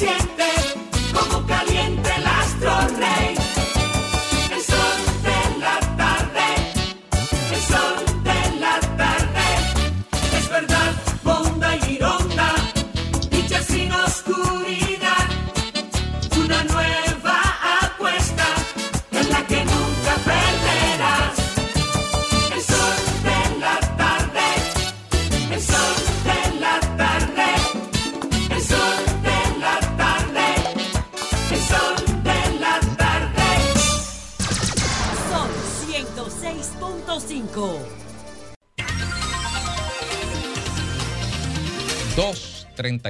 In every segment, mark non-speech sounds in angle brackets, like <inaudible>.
Yeah.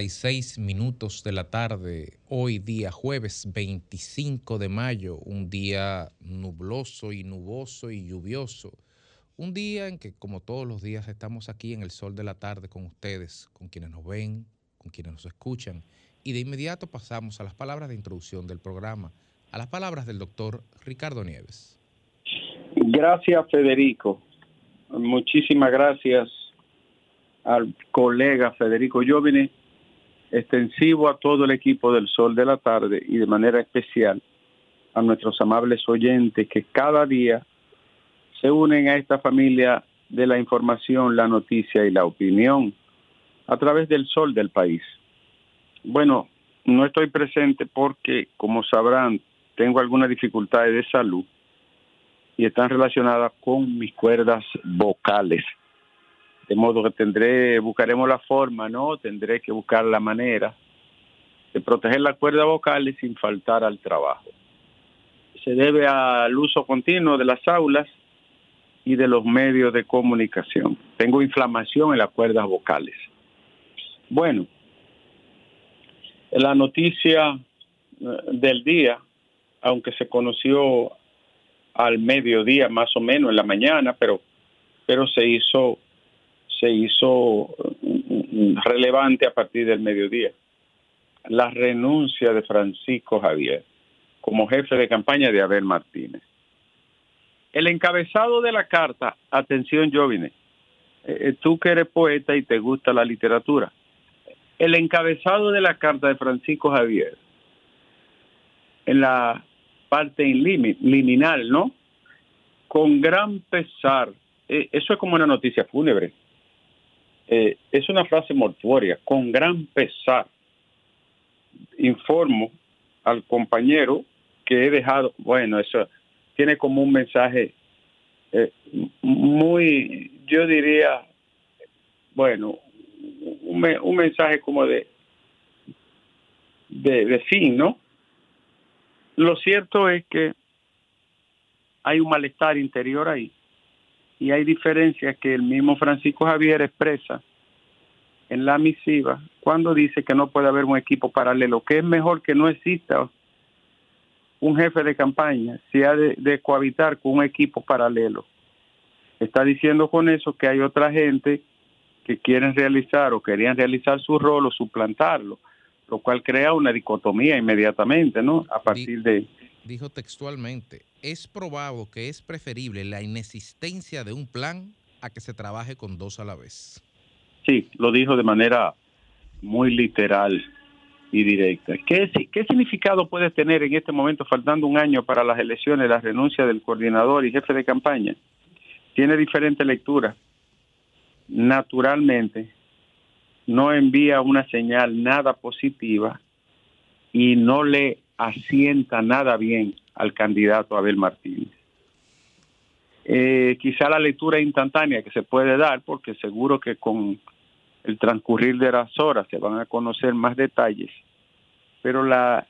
36 minutos de la tarde, hoy día jueves 25 de mayo, un día nubloso y nuboso y lluvioso, un día en que como todos los días estamos aquí en el sol de la tarde con ustedes, con quienes nos ven, con quienes nos escuchan, y de inmediato pasamos a las palabras de introducción del programa, a las palabras del doctor Ricardo Nieves. Gracias Federico, muchísimas gracias al colega Federico. Jovine extensivo a todo el equipo del Sol de la Tarde y de manera especial a nuestros amables oyentes que cada día se unen a esta familia de la información, la noticia y la opinión a través del Sol del país. Bueno, no estoy presente porque, como sabrán, tengo algunas dificultades de salud y están relacionadas con mis cuerdas vocales. De modo que tendré, buscaremos la forma, ¿no? Tendré que buscar la manera de proteger las cuerdas vocales sin faltar al trabajo. Se debe al uso continuo de las aulas y de los medios de comunicación. Tengo inflamación en las cuerdas vocales. Bueno, la noticia eh, del día, aunque se conoció al mediodía más o menos en la mañana, pero, pero se hizo se hizo mm, relevante a partir del mediodía. La renuncia de Francisco Javier como jefe de campaña de Abel Martínez. El encabezado de la carta, atención Jovine, eh, eh, tú que eres poeta y te gusta la literatura, el encabezado de la carta de Francisco Javier, en la parte liminal, ¿no? Con gran pesar, eh, eso es como una noticia fúnebre, eh, es una frase mortuoria, con gran pesar. Informo al compañero que he dejado, bueno, eso tiene como un mensaje eh, muy, yo diría, bueno, un, mensaje como de, de, de fin, ¿no? Lo cierto es que hay un malestar interior ahí y hay diferencias que el mismo Francisco Javier expresa en la misiva cuando dice que no puede haber un equipo paralelo, que es mejor que no exista un jefe de campaña si ha de, cohabitar con un equipo paralelo. Está diciendo con eso que hay otra gente que quieren realizar o querían realizar su rol o suplantarlo, lo cual crea una dicotomía inmediatamente, ¿no? A partir de... Dijo textualmente, es probable que es preferible la inexistencia de un plan a que se trabaje con dos a la vez. Sí, lo dijo de manera muy literal y directa. ¿Qué, ¿Qué significado puede tener en este momento, faltando un año para las elecciones, la renuncia del coordinador y jefe de campaña? Tiene diferente lectura. Naturalmente, no envía una señal nada positiva y no le asienta nada bien al candidato Abel Martínez. Eh, quizá la lectura instantánea que se puede dar, porque seguro que con el transcurrir de las horas se van a conocer más detalles, pero la,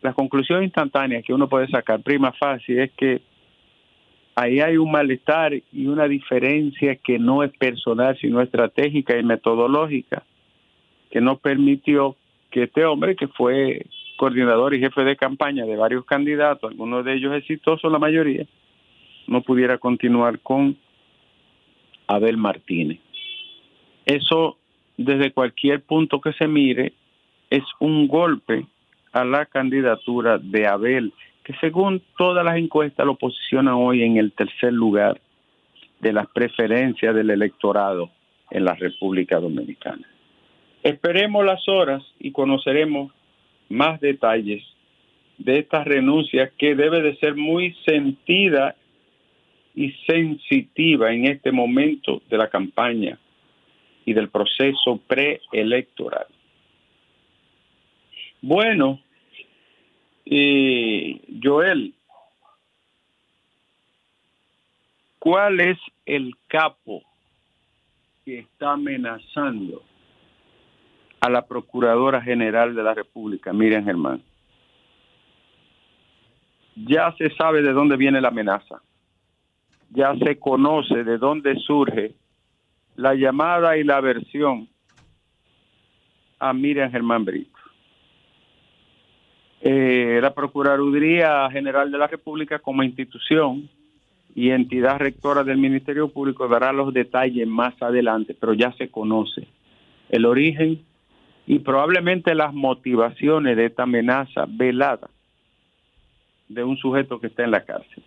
la conclusión instantánea que uno puede sacar prima fácil es que ahí hay un malestar y una diferencia que no es personal, sino estratégica y metodológica, que no permitió que este hombre, que fue coordinador y jefe de campaña de varios candidatos, algunos de ellos exitosos, la mayoría, no pudiera continuar con Abel Martínez. Eso, desde cualquier punto que se mire, es un golpe a la candidatura de Abel, que según todas las encuestas lo posiciona hoy en el tercer lugar de las preferencias del electorado en la República Dominicana. Esperemos las horas y conoceremos más detalles de esta renuncia que debe de ser muy sentida y sensitiva en este momento de la campaña y del proceso preelectoral. Bueno, eh, Joel, ¿cuál es el capo que está amenazando a la Procuradora General de la República, Miriam Germán? Ya se sabe de dónde viene la amenaza. Ya se conoce de dónde surge la llamada y la versión a Miriam Germán Brito. Eh, la Procuraduría General de la República como institución y entidad rectora del Ministerio Público dará los detalles más adelante, pero ya se conoce el origen y probablemente las motivaciones de esta amenaza velada de un sujeto que está en la cárcel.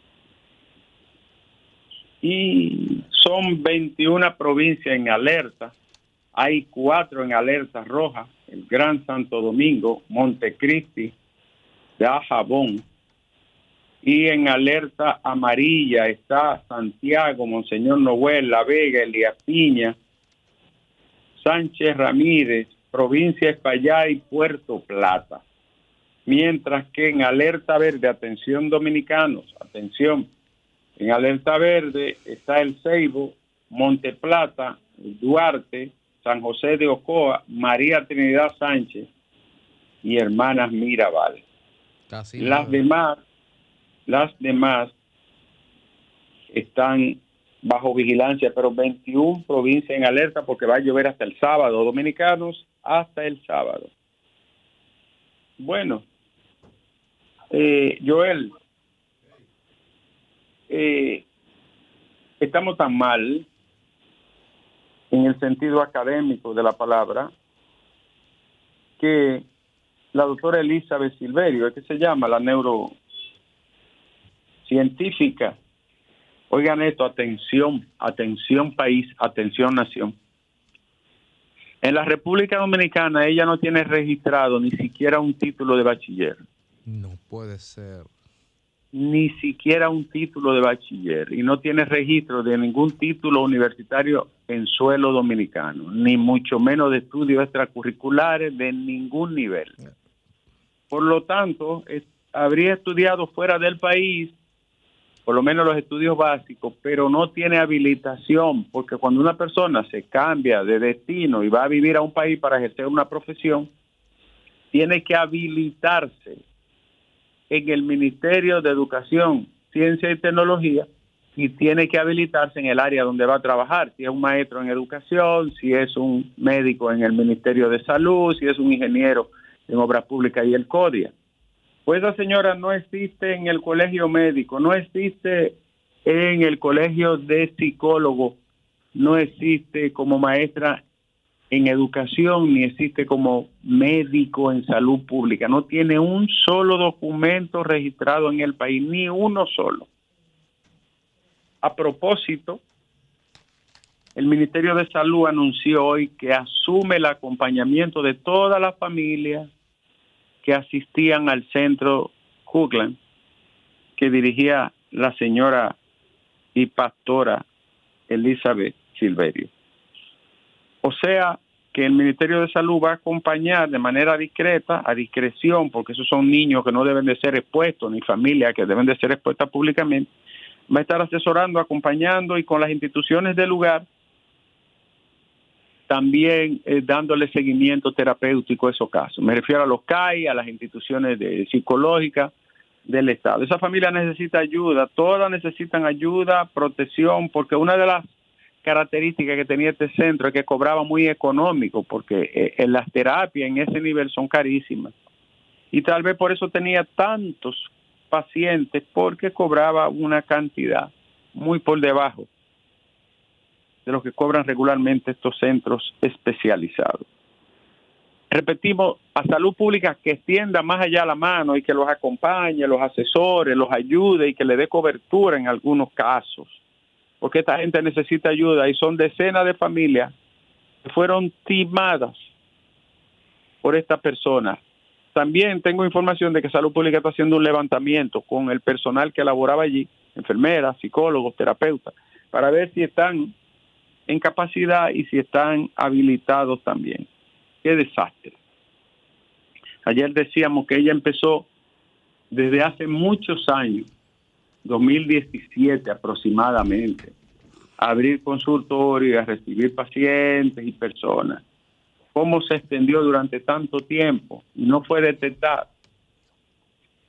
Y son 21 provincias en alerta, hay cuatro en alerta roja, el Gran Santo Domingo, Montecristi, Jabón. Y en alerta amarilla está Santiago, Monseñor Noel, La Vega, Elías Piña, Sánchez Ramírez, provincia Espaillá y Puerto Plata. Mientras que en alerta verde, atención dominicanos, atención, en alerta verde está el Ceibo, Monte Plata, Duarte, San José de Ocoa, María Trinidad Sánchez y Hermanas Mirabal las demás, las demás están bajo vigilancia, pero 21 provincias en alerta porque va a llover hasta el sábado, dominicanos hasta el sábado. Bueno, eh, Joel, eh, estamos tan mal en el sentido académico de la palabra que la doctora Elizabeth Silverio, que se llama la neurocientífica. Oigan esto, atención, atención país, atención nación. En la República Dominicana ella no tiene registrado ni siquiera un título de bachiller. No puede ser. Ni siquiera un título de bachiller y no tiene registro de ningún título universitario en suelo dominicano, ni mucho menos de estudios extracurriculares de ningún nivel. Por lo tanto, habría estudiado fuera del país, por lo menos los estudios básicos, pero no tiene habilitación, porque cuando una persona se cambia de destino y va a vivir a un país para ejercer una profesión, tiene que habilitarse en el Ministerio de Educación, Ciencia y Tecnología y tiene que habilitarse en el área donde va a trabajar, si es un maestro en educación, si es un médico en el Ministerio de Salud, si es un ingeniero en Obras Públicas y el CODIA. Pues esa señora no existe en el colegio médico, no existe en el colegio de psicólogo, no existe como maestra en educación, ni existe como médico en salud pública. No tiene un solo documento registrado en el país, ni uno solo. A propósito, el Ministerio de Salud anunció hoy que asume el acompañamiento de toda la familia que asistían al centro Hoogland que dirigía la señora y pastora Elizabeth Silverio. O sea que el Ministerio de Salud va a acompañar de manera discreta, a discreción, porque esos son niños que no deben de ser expuestos, ni familias que deben de ser expuestas públicamente, va a estar asesorando, acompañando y con las instituciones del lugar también eh, dándole seguimiento terapéutico a esos casos. Me refiero a los CAI, a las instituciones de, psicológicas del Estado. Esa familia necesita ayuda, todas necesitan ayuda, protección, porque una de las características que tenía este centro es que cobraba muy económico, porque eh, en las terapias en ese nivel son carísimas. Y tal vez por eso tenía tantos pacientes, porque cobraba una cantidad muy por debajo de lo que cobran regularmente estos centros especializados. Repetimos, a salud pública que extienda más allá la mano y que los acompañe, los asesore, los ayude y que le dé cobertura en algunos casos, porque esta gente necesita ayuda y son decenas de familias que fueron timadas por esta persona También tengo información de que Salud Pública está haciendo un levantamiento con el personal que laboraba allí, enfermeras, psicólogos, terapeutas, para ver si están en capacidad y si están habilitados también. Qué desastre. Ayer decíamos que ella empezó desde hace muchos años, 2017 aproximadamente, a abrir consultorios, a recibir pacientes y personas. ¿Cómo se extendió durante tanto tiempo y no fue detectado?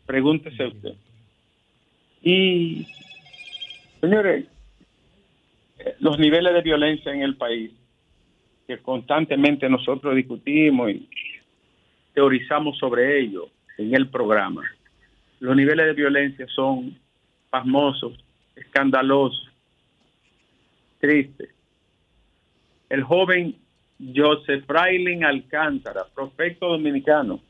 Pregúntese usted. Y, señores, los niveles de violencia en el país, que constantemente nosotros discutimos y teorizamos sobre ello en el programa. Los niveles de violencia son pasmosos, escandalosos, tristes. El joven Joseph Frailing Alcántara, prospecto dominicano,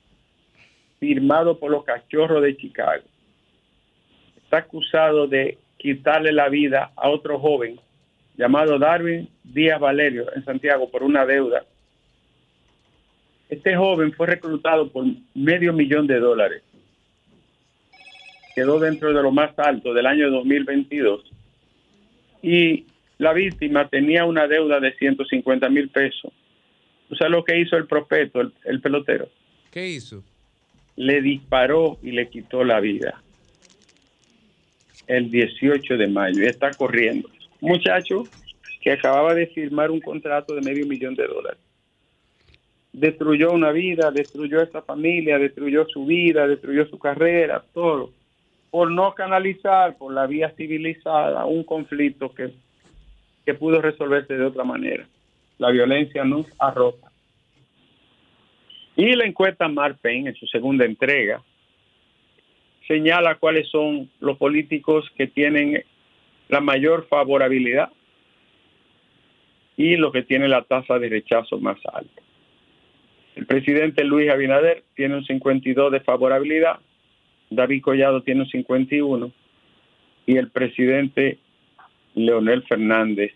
firmado por los cachorros de Chicago, está acusado de quitarle la vida a otro joven llamado Darwin Díaz Valerio en Santiago por una deuda. Este joven fue reclutado por medio millón de dólares. Quedó dentro de lo más alto del año 2022. Y la víctima tenía una deuda de 150 mil pesos. ¿Tú sabes lo que hizo el prospecto, el, el pelotero? ¿Qué hizo? Le disparó y le quitó la vida el 18 de mayo y está corriendo muchacho que acababa de firmar un contrato de medio millón de dólares. Destruyó una vida, destruyó esa familia, destruyó su vida, destruyó su carrera, todo, por no canalizar por la vía civilizada un conflicto que, que pudo resolverse de otra manera. La violencia nos arroja. Y la encuesta Marpen, en su segunda entrega, señala cuáles son los políticos que tienen la mayor favorabilidad y lo que tiene la tasa de rechazo más alta. El presidente Luis Abinader tiene un 52 de favorabilidad, David Collado tiene un 51 y el presidente Leonel Fernández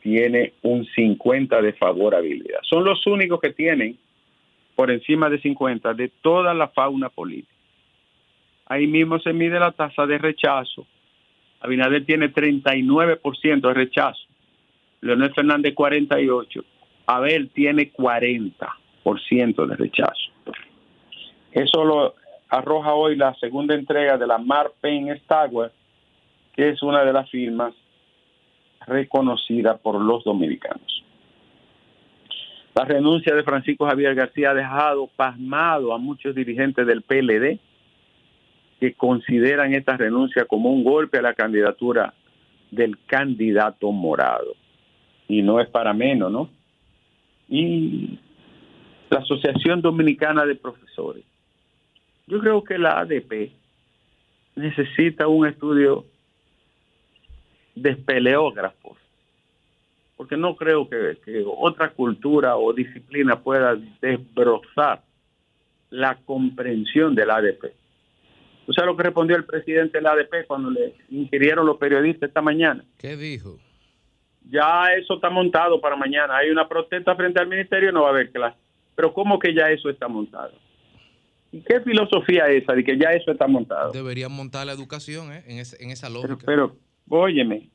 tiene un 50 de favorabilidad. Son los únicos que tienen por encima de 50 de toda la fauna política. Ahí mismo se mide la tasa de rechazo Abinader tiene 39% de rechazo, Leonel Fernández 48%, Abel tiene 40% de rechazo. Eso lo arroja hoy la segunda entrega de la Marpen Stagwell, que es una de las firmas reconocida por los dominicanos. La renuncia de Francisco Javier García ha dejado pasmado a muchos dirigentes del PLD, que consideran esta renuncia como un golpe a la candidatura del candidato morado. Y no es para menos, ¿no? Y la Asociación Dominicana de Profesores. Yo creo que la ADP necesita un estudio de espeleógrafos, porque no creo que, que otra cultura o disciplina pueda desbrozar la comprensión del ADP ¿Tú sabes lo que respondió el presidente de la ADP cuando le inquirieron los periodistas esta mañana? ¿Qué dijo? Ya eso está montado para mañana. Hay una protesta frente al ministerio, no va a haber clase. Pero ¿cómo que ya eso está montado? ¿Y qué filosofía es esa de que ya eso está montado? Deberían montar la educación ¿eh? en, en, esa lógica. Pero, óyeme,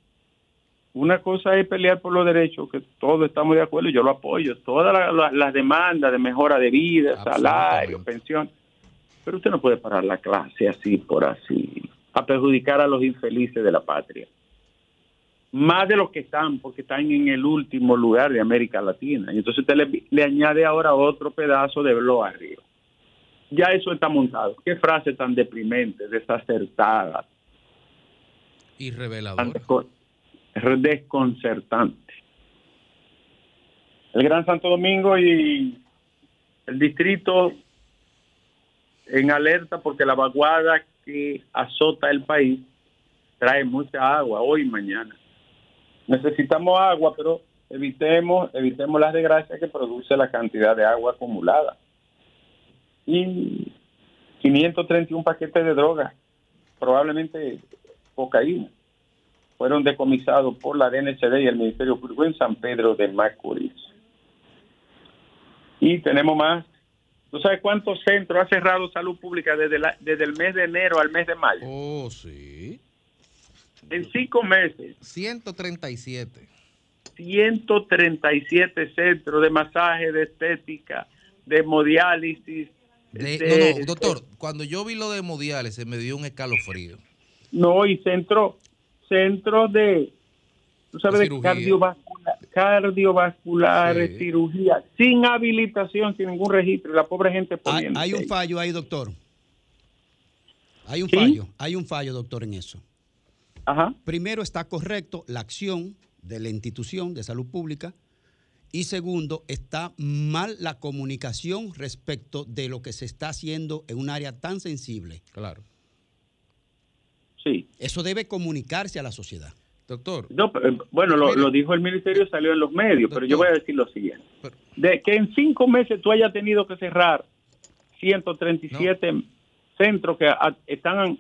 una cosa es pelear por los derechos, que todos estamos de acuerdo y yo lo apoyo. Todas las demandas de mejora de vida, salario, pensión pero usted no puede parar la clase así por así, a perjudicar a los infelices de la patria. Más de los que están, porque están en el último lugar de América Latina. Y entonces usted le, añade ahora otro pedazo de blo arriba. Ya eso está montado. Qué frase tan deprimente, desacertada. Y reveladora. Desconcertante. El Gran Santo Domingo y el distrito en alerta porque la vaguada que azota el país trae mucha agua hoy y mañana. Necesitamos agua, pero evitemos, evitemos las desgracias que produce la cantidad de agua acumulada. Y 531 paquetes de droga, probablemente cocaína, fueron decomisados por la DNCD y el Ministerio Público en San Pedro de Macorís. Y tenemos más ¿Tú sabes cuántos centros ha cerrado salud pública desde, desde el mes de enero al mes de mayo? Oh, sí. En cinco meses. 137. 137 centros de masaje, de estética, de hemodiálisis. no, no, doctor, cuando yo vi lo de hemodiálisis me dio un escalofrío. No, y centro, centro de, tú sabes, de cardiovascular, cardiovascular cirugía, sin habilitación, sin ningún registro, la pobre gente poniendo. Hay, un fallo ahí, doctor. Hay un fallo, hay un fallo, doctor, en eso. Ajá. Primero está correcto la acción de la institución de salud pública y segundo, está mal la comunicación respecto de lo que se está haciendo en un área tan sensible. Claro. Sí. Eso debe comunicarse a la sociedad. Doctor. Eh, bueno, lo, dijo el ministerio, salió en los medios, pero yo voy a decir lo siguiente. de que en cinco meses tú hayas tenido que cerrar 137 centros que están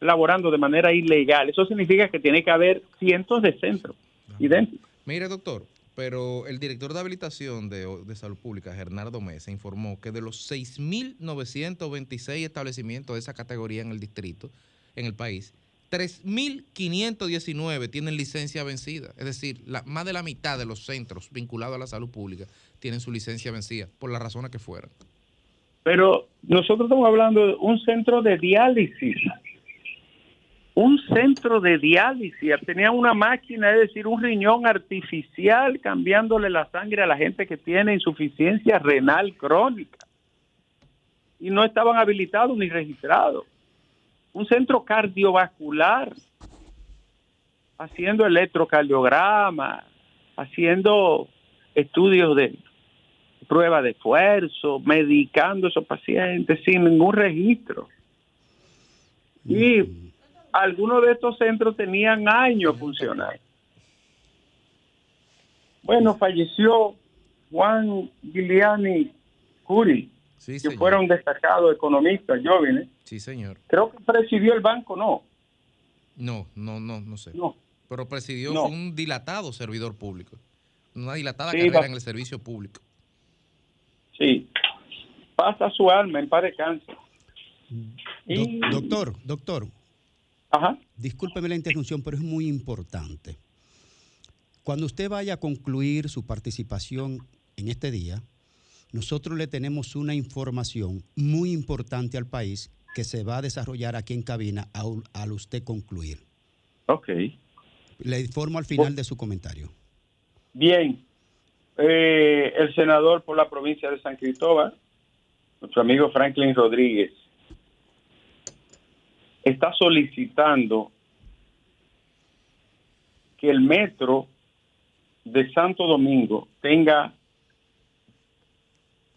laborando de manera ilegal, eso significa que tiene que haber cientos de centros idénticos. Mire, doctor, pero el director de habilitación de, de Salud Pública, Bernardo Mesa, informó que de los 6.926 establecimientos de esa categoría en el distrito, en el país, 3.519 tienen licencia vencida. Es decir, más de la mitad de los centros vinculados a la salud pública tienen su licencia vencida, por las razones que fueran. Pero nosotros estamos hablando de un centro de diálisis. Un centro de diálisis. Tenía una máquina, es decir, un riñón artificial cambiándole la sangre a la gente que tiene insuficiencia renal crónica. Y no estaban habilitados ni registrados un centro cardiovascular, haciendo electrocardiograma, haciendo estudios de prueba de esfuerzo, medicando a esos pacientes sin ningún registro. Y algunos de estos centros tenían años funcionando. Bueno, falleció Juan Giuliani Curi, que fuera un destacado economista, jóvenes. Sí, señor. Creo que presidió el banco, ¿no? No, no, no, no sé. No. Pero presidió un dilatado servidor público. Una dilatada carrera en el servicio público. Sí. Pasa su alma en paz de cáncer. Doctor, doctor. Ajá. Discúlpeme la interrupción, pero es muy importante. Cuando usted vaya a concluir su participación en este día, nosotros le tenemos una información muy importante al país que se va a desarrollar aquí en cabina al, usted concluir. Ok. Le informo al final de su comentario. Bien. Eh, el senador por la provincia de San Cristóbal, nuestro amigo Franklin Rodríguez, está solicitando que el metro de Santo Domingo tenga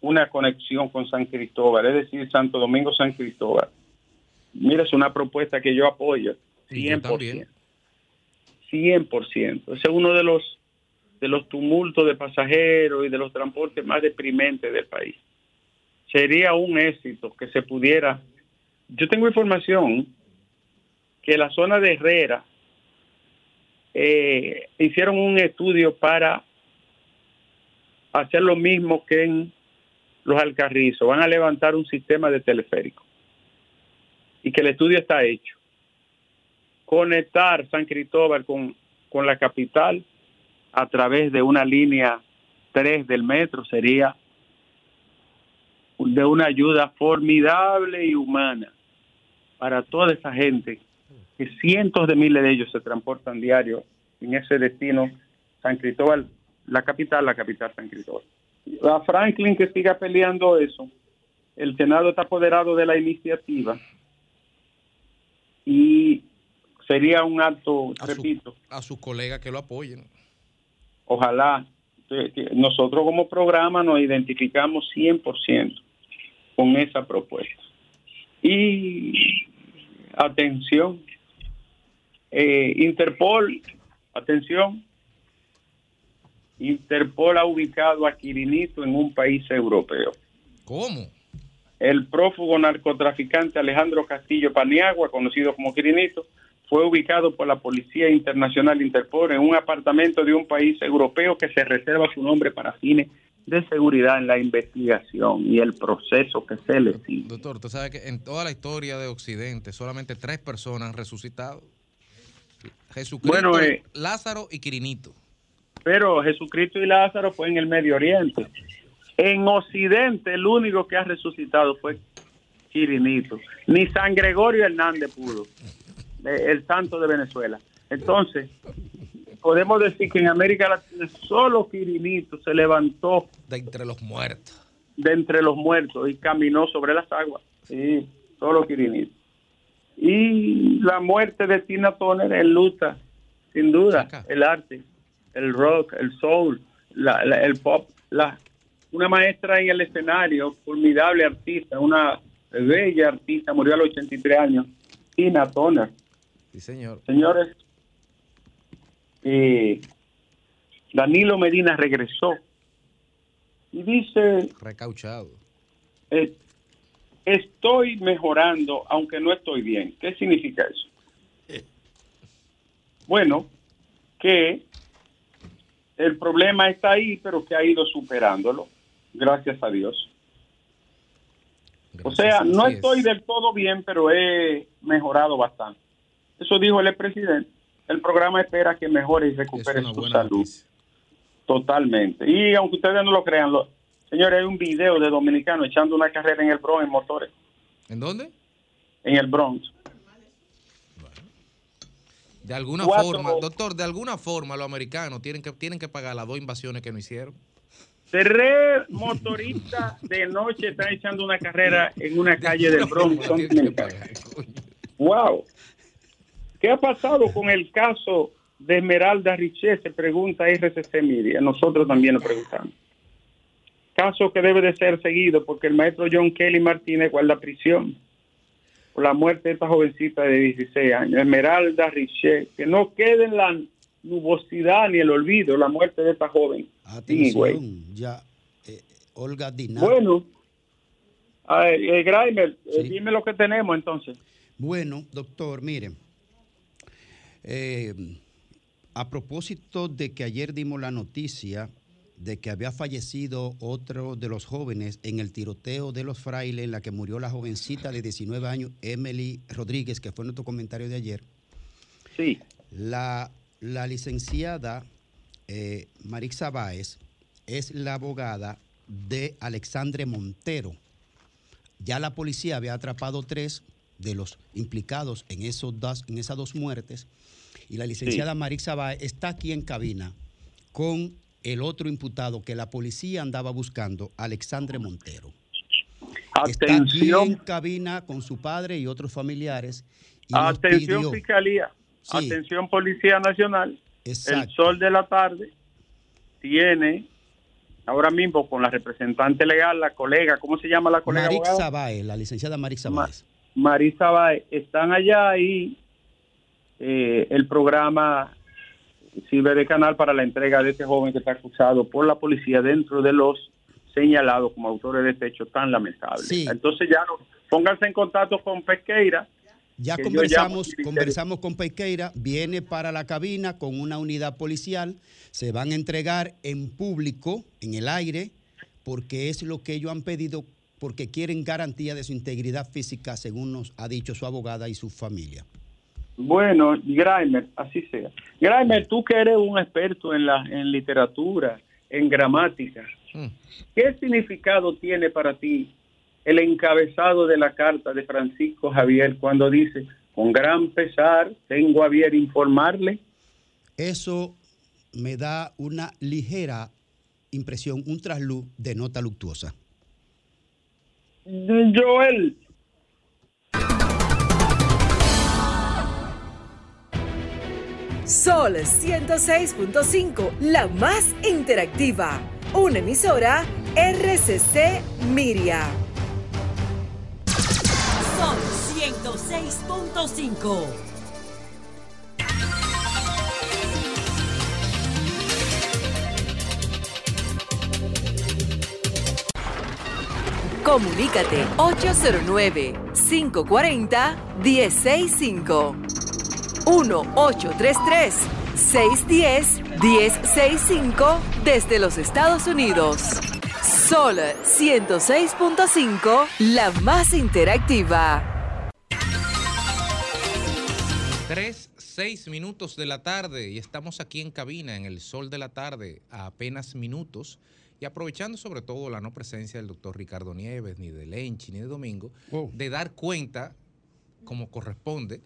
una conexión con San Cristóbal, es decir, Santo Domingo, San Cristóbal. Mira, es una propuesta que yo apoyo 100%. 100%. Ese es uno de los de los tumultos de pasajeros y de los transportes más deprimentes del país. Sería un éxito que se pudiera. Yo tengo información que la zona de Herrera eh, hicieron un estudio para hacer lo mismo que en los Alcarrizos, van a levantar un sistema de teleférico y que el estudio está hecho. Conectar San Cristóbal con, con la capital a través de una línea 3 del metro sería de una ayuda formidable y humana para toda esa gente, que cientos de miles de ellos se transportan diario en ese destino San Cristóbal, la capital, la capital San Cristóbal a Franklin que siga peleando eso. El Senado está apoderado de la iniciativa y sería un acto, repito. a sus colegas que lo apoyen. Ojalá. Nosotros como programa nos identificamos 100% con esa propuesta. Y atención, eh, Interpol, atención, Interpol ha ubicado a Quirinito en un país europeo. ¿Cómo? El prófugo narcotraficante Alejandro Castillo Paniagua, conocido como Quirinito, fue ubicado por la Policía Internacional Interpol en un apartamento de un país europeo que se reserva su nombre para fines de seguridad en la investigación y el proceso que se le sigue. Doctor, usted sabe que en toda la historia de Occidente solamente tres personas han resucitado. Jesucristo, eh, Lázaro y Quirinito. Pero Jesucristo y Lázaro fue en el Medio Oriente. En Occidente el único que ha resucitado fue Quirinito. Ni San Gregorio Hernández pudo, eh, el santo de Venezuela. Entonces, podemos decir que en América Latina solo Quirinito se levantó. De entre los muertos. De entre los muertos y caminó sobre las aguas. Sí, solo Quirinito. Y la muerte de Tina Turner en luta, sin duda, el arte, el rock, el soul, el pop, la, una maestra en el escenario, formidable artista, una bella artista, murió a los 83 años, Tina Turner. Sí, señor. Señores, eh, Danilo Medina regresó y dice... Recauchado. Eh, estoy mejorando, aunque no estoy bien. ¿Qué significa eso? Bueno, que el problema está ahí, pero que ha ido superándolo, gracias a Dios. o sea, no estoy del todo bien, pero he mejorado bastante. Eso dijo el presidente el programa espera que mejore y recupere su salud. Totalmente. Y aunque ustedes no lo crean, señores, hay un video de dominicano echando una carrera en el Bronx en motores. ¿En dónde? En el Bronx. De alguna forma, doctor, de alguna forma los americanos tienen que, tienen que pagar las dos invasiones que no hicieron. Tres motoristas de noche están echando una carrera en una calle del Bronx. wow. ¿Qué ha pasado con el caso de Esmeralda Richet? Se pregunta RCC Media. Nosotros también lo preguntamos. Caso que debe de ser seguido porque el maestro John Kelly Martínez guarda prisión por la muerte de esta jovencita de 16 años, Esmeralda Richet. Que no quede en la nubosidad ni el olvido la muerte de esta joven. Atención, ya, eh, Olga Dinar. Bueno, eh, Grimer, eh, dime lo que tenemos entonces. Bueno, doctor, miren. Eh, a propósito de que ayer dimos la noticia de que había fallecido otro de los jóvenes en el tiroteo de los frailes en la que murió la jovencita de 19 años, Emily Rodríguez, que fue nuestro comentario de ayer. Sí. La, licenciada eh, Marixa Báez es la abogada de Alexandre Montero. Ya la policía había atrapado tres de los implicados en, esos dos, en esas dos muertes y la licenciada Marixa Báez está aquí en cabina con el otro imputado que la policía andaba buscando, Alexandre Montero. Está aquí en cabina con su padre y otros familiares. Atención Fiscalía, atención Policía Nacional. El sol de la tarde tiene ahora mismo con la representante legal, la colega, ¿cómo se llama la colega? Marixa Báez, la licenciada Marixa Báez. Marisa Báez, están allá y eh, el programa sirve de canal para la entrega de este joven que está acusado por la policía dentro de los señalados como autores de este hecho tan lamentable. Entonces ya pónganse en contacto con Pesqueira. Ya conversamos, conversamos con Pesqueira, viene para la cabina con una unidad policial, se van a entregar en público, en el aire, porque es lo que ellos han pedido, porque quieren garantía de su integridad física, según nos ha dicho su abogada y su familia. Bueno, Graimer, así sea. Graimer, tú que eres un experto en, la, en literatura, en gramática, mm. ¿qué significado tiene para ti el encabezado de la carta de Francisco Javier cuando dice, con gran pesar, tengo a bien informarle? Eso me da una ligera impresión, un trasluz de nota luctuosa. Joel, Sol 106.5, la más interactiva. Una emisora RCC Miria. Sol 106.5. Comunícate 809 540 165 1-833-610-1065 desde los Estados Unidos. Sol 106.5, la más interactiva. 3, 6 minutos de la tarde y estamos aquí en cabina en el sol de la tarde a apenas minutos y aprovechando sobre todo la no presencia del doctor Ricardo Nieves, ni de Lenchi, ni de Domingo, Oh. de dar cuenta, como corresponde,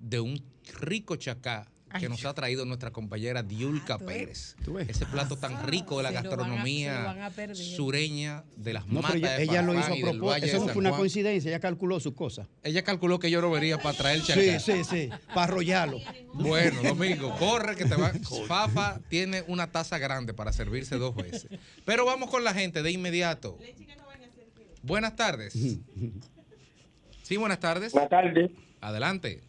de un rico chacá que nos ha traído nuestra compañera Diulca ¿tú ves? Pérez. ¿Tú ves? Ese plato tan rico de la gastronomía a sureña de las No, matas ella, de ella lo hizo a propósito. Valle Eso no fue una Juan. coincidencia, ella calculó su cosa. Ella calculó que yo lo vería para traer chacá. Sí, sí, sí, para arrollarlo. Bueno, Domingo, <laughs> corre que te va. Fafa tiene una taza grande para servirse dos veces. Pero vamos con la gente de inmediato. Buenas tardes. <laughs> Sí, buenas tardes. Buenas tardes. Adelante.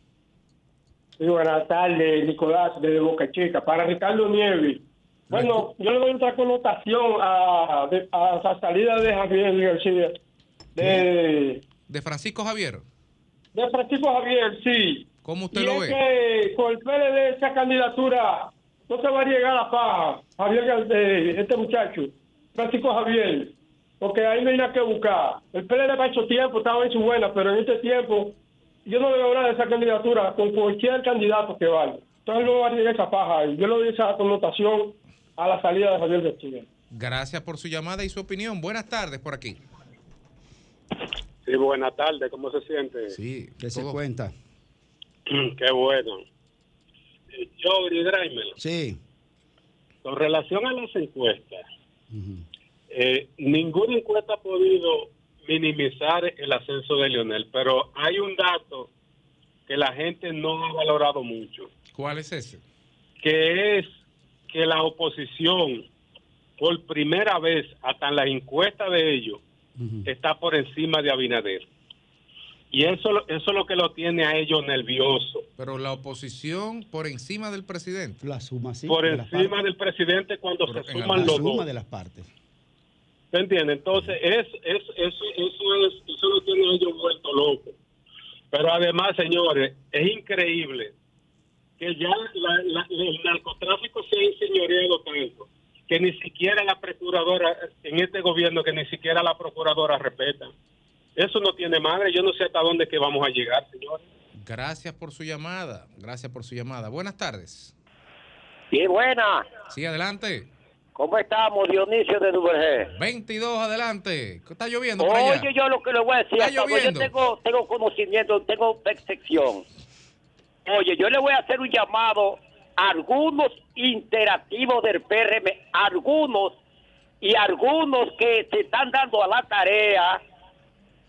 Sí, buenas tardes, Nicolás, desde Boca Chica. Para Ricardo Nieves. Bueno, yo le doy otra connotación a, a la salida de Javier García. De, De Francisco Javier, de Francisco Javier, sí. ¿cómo usted y lo es ve? que con el PLD esa candidatura no se va a llegar a paja. Javier, eh, este muchacho, Francisco Javier. Porque ahí no hay nada que buscar. El PLD para hecho tiempo, estaba en su buena, pero en este tiempo yo no veo nada de esa candidatura con cualquier candidato que vaya. Entonces no va a esa paja. Yo le doy esa connotación a la salida de Javier García. Gracias por su llamada y su opinión. Buenas tardes por aquí. Sí, buenas tardes, ¿cómo se siente? Sí, Que se cuenta. <clears throat> Qué bueno. Eh, Jory Dreimer, Sí. con relación a las encuestas, eh, ninguna encuesta ha podido minimizar el ascenso de Lionel, pero hay un dato que la gente no ha valorado mucho, ¿Cuál es ese? que es que la oposición, por primera vez, hasta en la encuesta de ellos, está por encima de Abinader. Y eso, eso es lo que lo tiene a ellos nerviosos. Pero la oposición por encima del presidente. La suma, sí. por de encima del presidente cuando Pero se suman La los suma dos. de las partes. ¿Se entiende? Entonces, es, es, eso, eso, es, eso lo tiene a ellos vuelto locos. Pero además, señores, es increíble que ya la- la- el narcotráfico se ha enseñoreado tanto que ni siquiera la procuradora, en este gobierno, que ni siquiera la procuradora respeta. Eso no tiene madre. Yo no sé hasta dónde que vamos a llegar, señores. Gracias por su llamada. Gracias por su llamada. Buenas tardes. Sí, buena. Sí, adelante. ¿Cómo estamos, Dionisio de Duvergé? 22, adelante. ¿Está lloviendo por allá? Oye, yo lo que le voy a decir, Está yo tengo, tengo conocimiento, tengo percepción. Oye, yo le voy a hacer un llamado a algunos interactivos del PRM, algunos y algunos que se están dando a la tarea,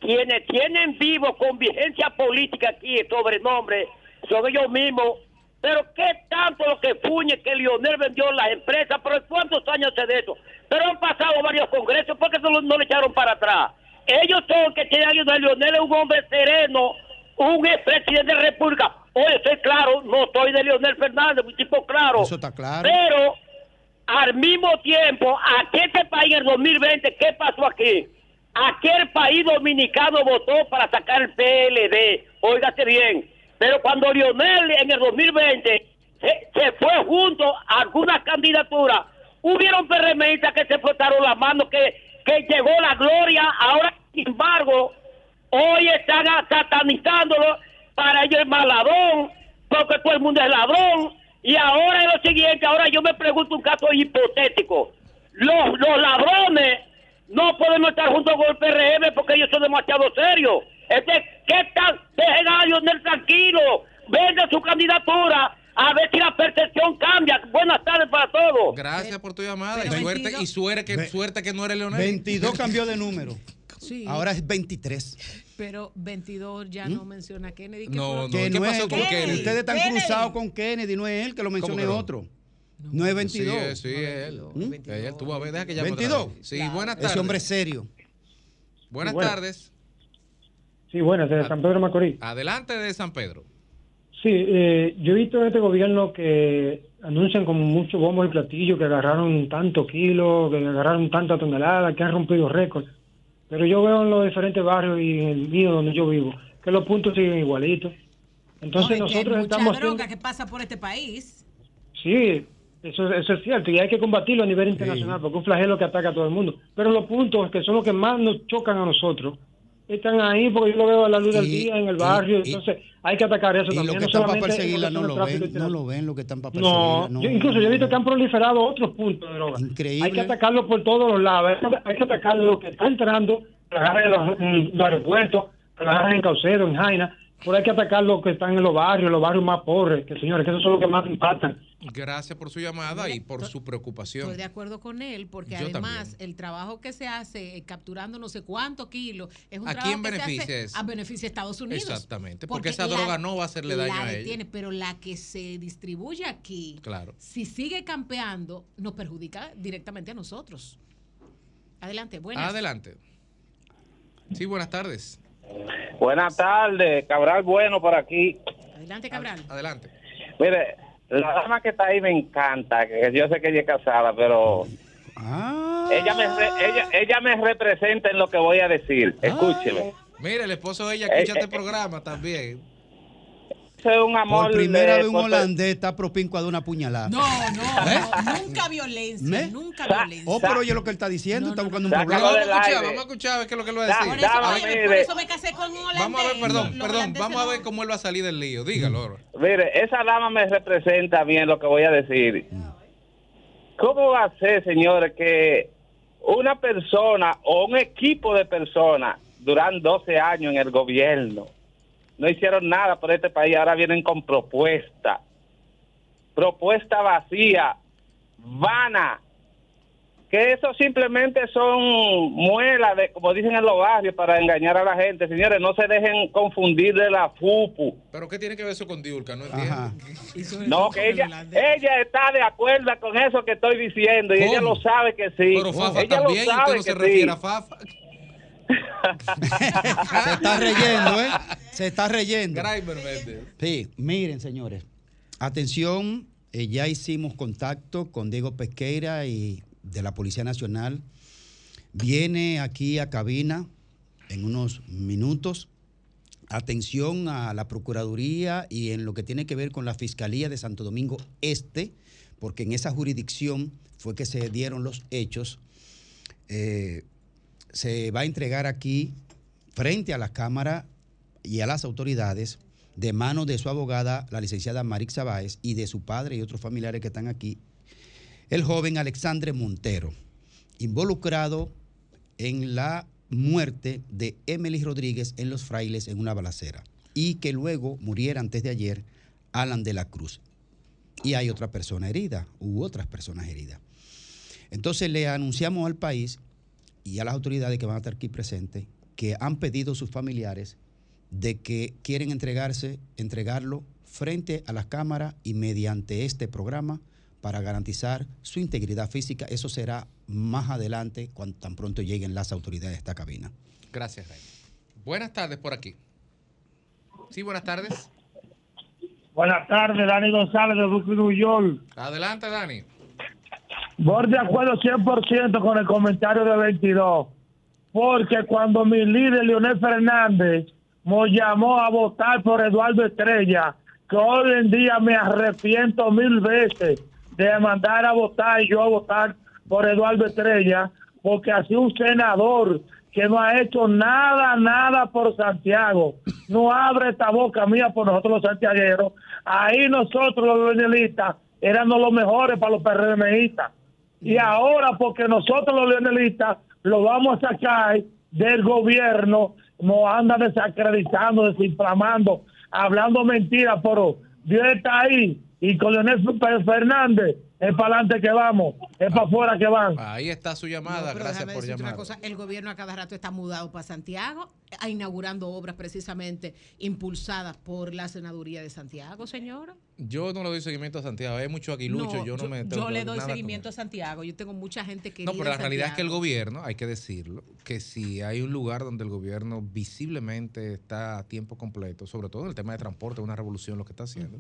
quienes tienen vivo con vigencia política aquí, el sobrenombre, son ellos mismos. Pero qué tanto lo que puñe que Lionel vendió las empresas, pero ¿cuántos años hace de eso? Pero han pasado varios congresos, ¿por qué no, no le echaron para atrás? Ellos son que tienen a Lionel, Lionel es un hombre sereno, un expresidente de la República. Oye, estoy claro, no soy de Leonel Fernández, un tipo claro. Eso está claro. Pero al mismo tiempo, aquí este país en el 2020, ¿qué pasó aquí? Aquel país dominicano votó para sacar el PLD, óigase bien. Pero cuando Lionel en el 2020 se, se fue junto a algunas candidaturas, hubieron PRMistas que se frotaron las manos, que, que llegó la gloria. Ahora, sin embargo, hoy están satanizándolo. Para ellos es ladrón, porque todo el mundo es ladrón. Y ahora es lo siguiente, ahora yo me pregunto un caso hipotético. Los, los ladrones no podemos estar juntos con el PRM porque ellos son demasiado serios. Este, ¿Qué tal? Dejen a Lionel tranquilo, venda su candidatura, a ver si la percepción cambia. Buenas tardes para todos. Gracias por tu llamada. Y pero suerte, 22 y suerte que, suerte que no eres Leonel. 22 cambió de número. <laughs> Sí, Ahora es 23. pero 22 ya no menciona a Kennedy. ¿qué No, no. que- Que ¿qué no pasó es, con que- Kennedy? Ustedes están Kennedy. cruzados con Kennedy, no es él, que lo no? otro. No es 22. Sí, es, sí, es él. ¿Mm? Él, tú vas a ver, deja que otra 22. vez. Sí, buenas tardes. Ese hombre es serio. Buenas Bueno. tardes. Sí, buenas, de San Pedro de Macorís. Adelante de San Pedro. Sí, eh, yo he visto en este gobierno que anuncian como muchos bombos y platillos que agarraron tantos kilos, que agarraron tanta tonelada, que han rompido récords. Pero yo veo en los diferentes barrios y en el mío donde yo vivo que los puntos siguen igualitos. Entonces No, es que hay nosotros mucha estamos droga que pasa por este país. Sí, Eso, eso es cierto y hay que combatirlo a nivel internacional porque es un flagelo que ataca a todo el mundo. Pero los puntos que son los que más nos chocan a nosotros están ahí porque yo lo veo a la luz del día en el barrio. y- entonces hay que atacar eso Y también. que no están para perseguirla no lo ven, no lo ven, los que están para No, perseguirla. yo incluso yo he visto que han proliferado otros puntos de droga. Increíble. Hay que atacarlo por todos los lados. Hay que- atacar lo que está entrando, que lo agarren en los, los aeropuertos, que lo agarren en Caucedo, en Jaina. Pero hay que atacar los que están en los barrios, los barrios más pobres, que señores, que esos son los que más impactan. Gracias por su llamada y por su preocupación. Estoy de acuerdo con él, porque Yo además el trabajo que se hace eh, capturando no sé cuántos kilos es un ¿A trabajo quién que se beneficia hace eso? a beneficio de Estados Unidos. Exactamente, porque esa droga no va a hacerle daño la a ella. detiene, Pero la que se distribuye aquí, Claro. si sigue campeando, nos perjudica directamente a nosotros. Adelante, buenas. Adelante. Sí, buenas tardes. Buenas tardes, Cabral Bueno por aquí. Adelante, Cabral. Adelante. Mire, la dama que está ahí me encanta, que yo sé que ella es casada, pero Ah. ella me re- ella, ella me representa en lo que voy a decir. Escúcheme. Mire, el esposo de ella Eh, escucha eh, este programa también. Eso es un amor. Por primera de- vez un holandés está propinco a dar una puñalada. No, no, no, nunca violencia, ¿Me? nunca violencia. Oh, pero oye lo que él está diciendo, está buscando un problema. Vamos a escuchar, vamos a escuchar a ver qué es lo que él va a decir. Por eso, Dame, oye, por mire. eso me casé con un holandés. Vamos a ver, perdón, Los perdón. Vamos a ver no. cómo él va a salir del lío. Dígalo ahora. Mire, esa dama me representa a mí en lo que voy a decir. ¿Cómo va a ser, señores, que una persona o un equipo de personas duran 12 años en el gobierno? No hicieron nada por este país, ahora vienen con propuesta. Propuesta vacía, vana. Que eso simplemente son muelas, de, como dicen en los barrios, para engañar a la gente. Señores, no se dejen confundir de la FUPU. ¿Pero qué tiene que ver eso con Diurca? No entiendo. No, que ella, está de acuerdo con eso que estoy diciendo y ¿Cómo? ella lo sabe que sí. Pero Fafa ella también, usted no se que refiere sí. a Fafa. Se está reyendo, ¿eh? Se está reyendo. Sí, miren, señores. Atención, eh, ya hicimos contacto con Diego Pesqueira y de la Policía Nacional. Viene aquí a cabina en unos minutos. Atención a la Procuraduría y en lo que tiene que ver con la Fiscalía de Santo Domingo Este, porque en esa jurisdicción fue que se dieron los hechos. Eh, se va a entregar aquí frente a la Cámara y a las autoridades de manos de su abogada, la licenciada Marix Báez, y de su padre y otros familiares que están aquí, el joven Alexandre Montero, involucrado en la muerte de Emily Rodríguez en Los Frailes en una balacera, y que luego muriera antes de ayer Alan de la Cruz. Y hay otra persona herida, u otras personas heridas. Entonces le anunciamos al país y a las autoridades que van a estar aquí presentes que han pedido sus familiares de que quieren entregarse, entregarlo frente a las cámaras y mediante este programa para garantizar su integridad física. Eso será más adelante cuando tan pronto lleguen las autoridades a esta cabina. Gracias, Rey. Buenas tardes por aquí. Sí, buenas tardes. Buenas tardes, Dani González de Brooklyn, New York. Adelante, Dani. Voy de acuerdo 100% con el comentario de 22, porque cuando mi líder Leonel Fernández me llamó a votar por Eduardo Estrella, que hoy en día me arrepiento mil veces de mandar a votar y yo a votar por Eduardo Estrella, porque así un senador que no ha hecho nada, nada por Santiago, no abre esta boca mía por nosotros los santiagueros, ahí nosotros los leonelistas éramos los mejores para los PRMistas. Y ahora, porque nosotros los leonelistas lo vamos a sacar del gobierno, nos anda desacreditando, desinflamando, hablando mentiras, pero Dios está ahí. Y con Leonel Fernández es para adelante que vamos, es para afuera que van. Ahí está su llamada. Gracias por llamar. una cosa, el gobierno a cada rato está mudado para Santiago, a inaugurando obras precisamente impulsadas por la senaduría de Santiago, señora. Yo no le doy seguimiento a Santiago. Hay mucho aguilucho. yo no me yo le doy seguimiento a Santiago. Yo tengo mucha gente que No, pero la realidad es que el gobierno, hay que decirlo, que si hay un lugar donde el gobierno visiblemente está a tiempo completo, sobre todo en el tema de transporte, una revolución lo que está haciendo,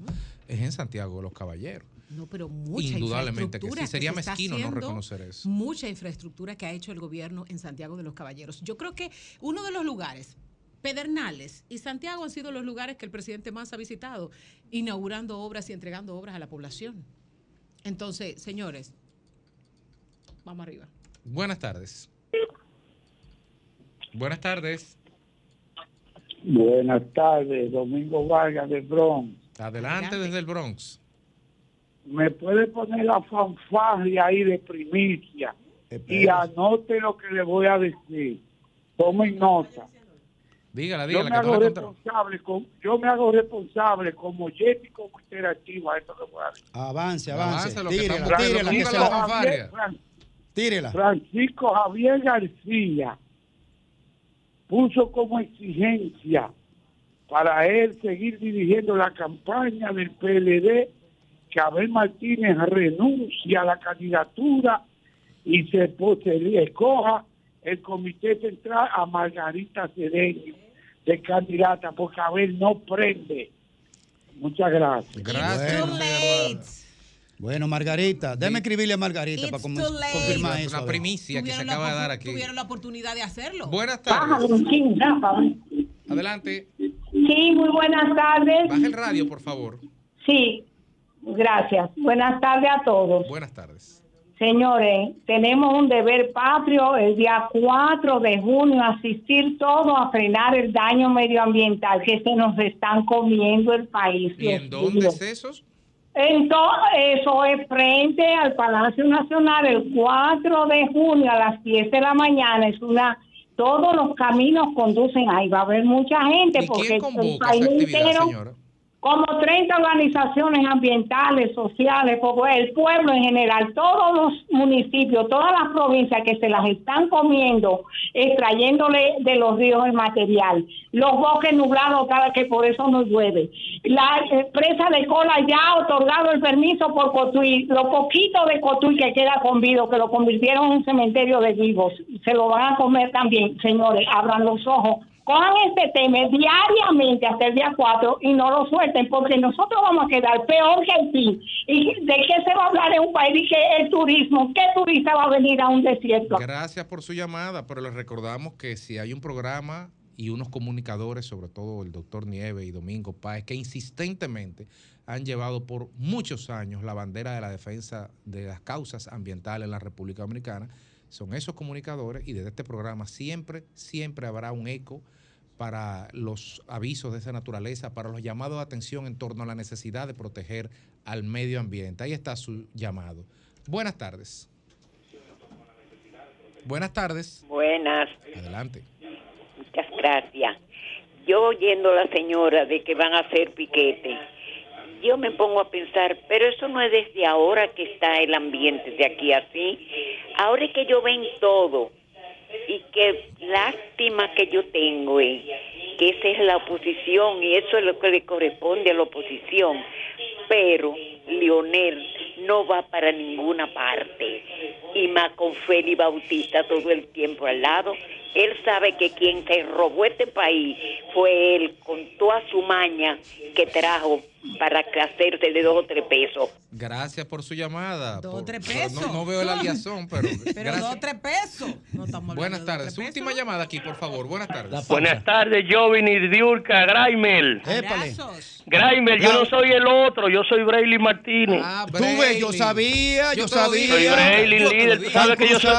es en Santiago de los Caballeros. No, pero mucha Indudablemente que sí. infraestructura Sería mezquino no haciendo, reconocer eso. Mucha infraestructura que ha hecho el gobierno en Santiago de los Caballeros. Yo creo que uno de los lugares, Pedernales y Santiago han sido los lugares que el presidente más ha visitado, inaugurando obras y entregando obras a la población. Entonces, señores, vamos arriba. Buenas tardes. Buenas tardes. Buenas tardes, Domingo Vargas de Bronx. Adelante desde el Bronx. ¿Me puede poner la fanfarria ahí de primicia? Y anote lo que le voy a decir. Tomen nota. Dígala, Yo dígala, me, que hago responsable con, yo me hago responsable como Yeti como interactivo a esto que voy a decir. Avance, Avance, avance. lo que Tírela, estamos- tírela, que Dígala, se la- fanfarria. Fran- Tírela. Francisco Javier García puso como exigencia para él seguir dirigiendo la campaña del PLD que Abel Martínez renuncie a la candidatura y se, po- se escoja el comité central a Margarita Cedeño de candidata porque Abel no prende. Muchas gracias. Gracias. Bueno, Margarita, déjame escribirle a Margarita It's para confirmar eso. Una a ver. primicia que se la acaba de dar aquí. Tuvieron la oportunidad de hacerlo. Buenas tardes. Adelante. Sí, muy buenas tardes. Baja el radio, por favor. Sí, gracias. Buenas tardes a todos. Buenas tardes. Señores, tenemos un deber patrio el día 4 de junio, asistir todo a frenar el daño medioambiental que se nos están comiendo el país. ¿Y en dónde es esos? Entonces, eso es frente al Palacio Nacional el 4 de junio a las 10 de la mañana. Es una, todos los caminos conducen ahí. Va a haber mucha gente ¿Y porque quién el convoca país esa actividad, entero, señora? Como 30 organizaciones ambientales, sociales, el pueblo en general, todos los municipios, todas las provincias que se las están comiendo, extrayéndole de los ríos el material, los bosques nublados cada que por eso no llueve, la empresa de cola ya ha otorgado el permiso por Cotuí, lo poquito de Cotuí que queda con vivo, que lo convirtieron en un cementerio de vivos, se lo van a comer también, señores, abran los ojos. Cojan este tema diariamente hasta el día 4 y no lo suelten porque nosotros vamos a quedar peor que Haití. ¿Y de qué se va a hablar en un país? Y que el turismo, ¿qué turista va a venir a un desierto? Gracias por su llamada, pero les recordamos que si hay un programa y unos comunicadores, sobre todo el doctor Nieve y Domingo Páez, que insistentemente han llevado por muchos años la bandera de la defensa de las causas ambientales en la República Dominicana, son esos comunicadores y desde este programa siempre, siempre habrá un eco para los avisos de esa naturaleza, para los llamados de atención en torno a la necesidad de proteger al medio ambiente. Ahí está su llamado. Buenas tardes. Buenas tardes. Buenas, Adelante. muchas gracias. Yo oyendo a la señora de que van a hacer piquete, yo me pongo a pensar, pero eso no es desde ahora que está el ambiente de aquí así. Ahora es que yo ven todo y qué lástima que yo tengo eh, que esa es la oposición y eso es lo que le corresponde a la oposición. Pero Leonel no va para ninguna parte y más con Feli Bautista todo el tiempo al lado. Él sabe que quien se robó este país fue él con toda su maña que trajo para hacerse de dos o tres pesos. Gracias por su llamada. Dos Por- o tres pesos. No, no veo la liazón, pero, Pero dos, tres pesos. No estamos Buenas de tardes. Su última llamada aquí, por favor. Buenas tardes. Buenas tardes, Jovini Diurca, Graimel. Graimel, yo no soy el otro, yo soy Brayley Martínez. Ah, Tú ves, yo sabía, yo, sabía. Soy líder. Tú sabes, que yo soy,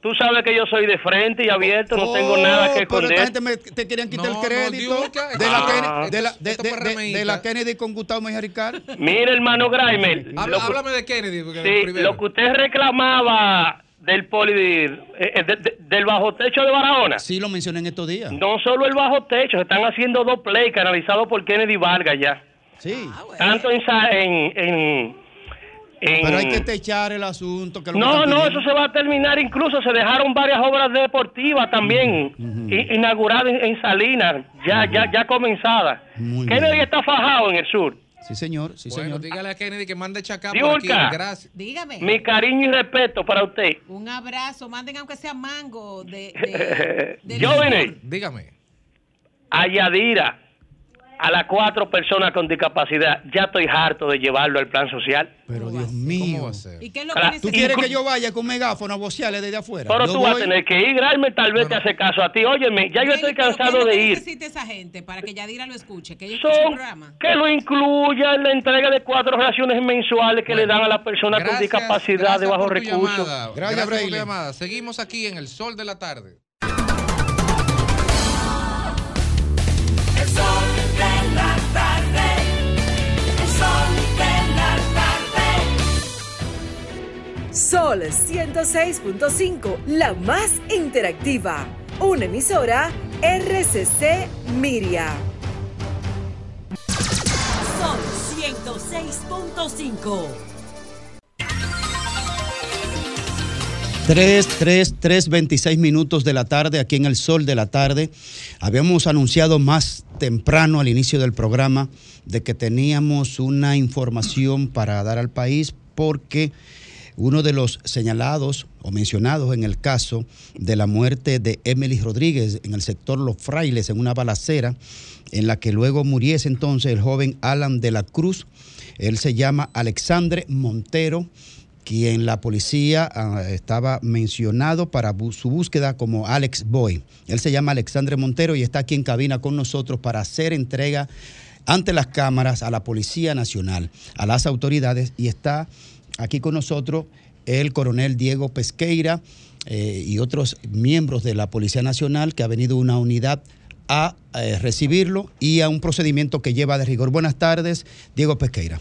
tú sabes que yo soy de frente y abierto, no tengo Oh, nada que pero esconder. esta gente me- te querían quitar No, el no, crédito de, la ah. Kennedy, de, la, de, Esto de- fue de- remeíta. de la Kennedy con Gustavo Mejía Ricard. Mire, hermano Graimel, Habla- que- háblame de Kennedy. sí, lo que usted reclamaba del poli, eh, eh, de- de- del bajo techo de Barahona. Sí, lo mencioné en estos días. No solo el bajo techo, se están haciendo dos plays canalizados por Kennedy Vargas ya. Sí. Tanto en, en, en, en- Pero hay que techar el asunto. Que No, no, eso se va a terminar. Incluso se dejaron varias obras deportivas también inauguradas en, en Salinas, ya, ya, ya comenzadas. Muy Kennedy bien. está fajado en el sur. Sí, señor. Sí, Bueno, señor. dígale a Kennedy que mande chacá por aquí. Gracias. Dígame. Mi cariño y respeto para usted. Un abrazo. Manden aunque sea mango de, de, <laughs> de Dígame. a Yadira, a las cuatro personas con discapacidad, ya estoy harto de llevarlo al plan social. Pero Dios mío. ¿Y qué es lo que ¿Tú quieres que yo vaya con megáfono a vocearle desde afuera? Pero Yo tú vas a tener que ir, Graeme, tal vez te hace caso a ti. Óyeme, ya yo ¿Qué- estoy qué cansado de ir. necesita esa gente para que Yadira lo escuche? Que el Son programa. que lo incluya en la entrega de cuatro raciones mensuales que le dan a las personas con discapacidad de gracias bajos recursos. llamada. Gracias, Gracias por tu Braille. llamada. Seguimos aquí en el sol de la tarde. Sol 106.5, la más interactiva. Una emisora RCC Miria. Sol 106.5. 3, 3, 3, 26 minutos de la tarde, aquí en el sol de la tarde. Habíamos anunciado más temprano al inicio del programa de que teníamos una información para dar al país porque uno de los señalados o mencionados en el caso de la muerte de Emily Rodríguez en el sector Los Frailes, en una balacera, en la que luego muriese entonces el joven Alan de la Cruz. Él se llama Alexandre Montero quien la policía ah, estaba mencionado para su búsqueda como Alex Boy. Él se llama Alexandre Montero y está aquí en cabina con nosotros para hacer entrega ante las cámaras a la Policía Nacional, a las autoridades y está aquí con nosotros el coronel Diego Pesqueira eh, y otros miembros de la Policía Nacional que ha venido una unidad a eh, recibirlo y a un procedimiento que lleva de rigor. Buenas tardes, Diego Pesqueira.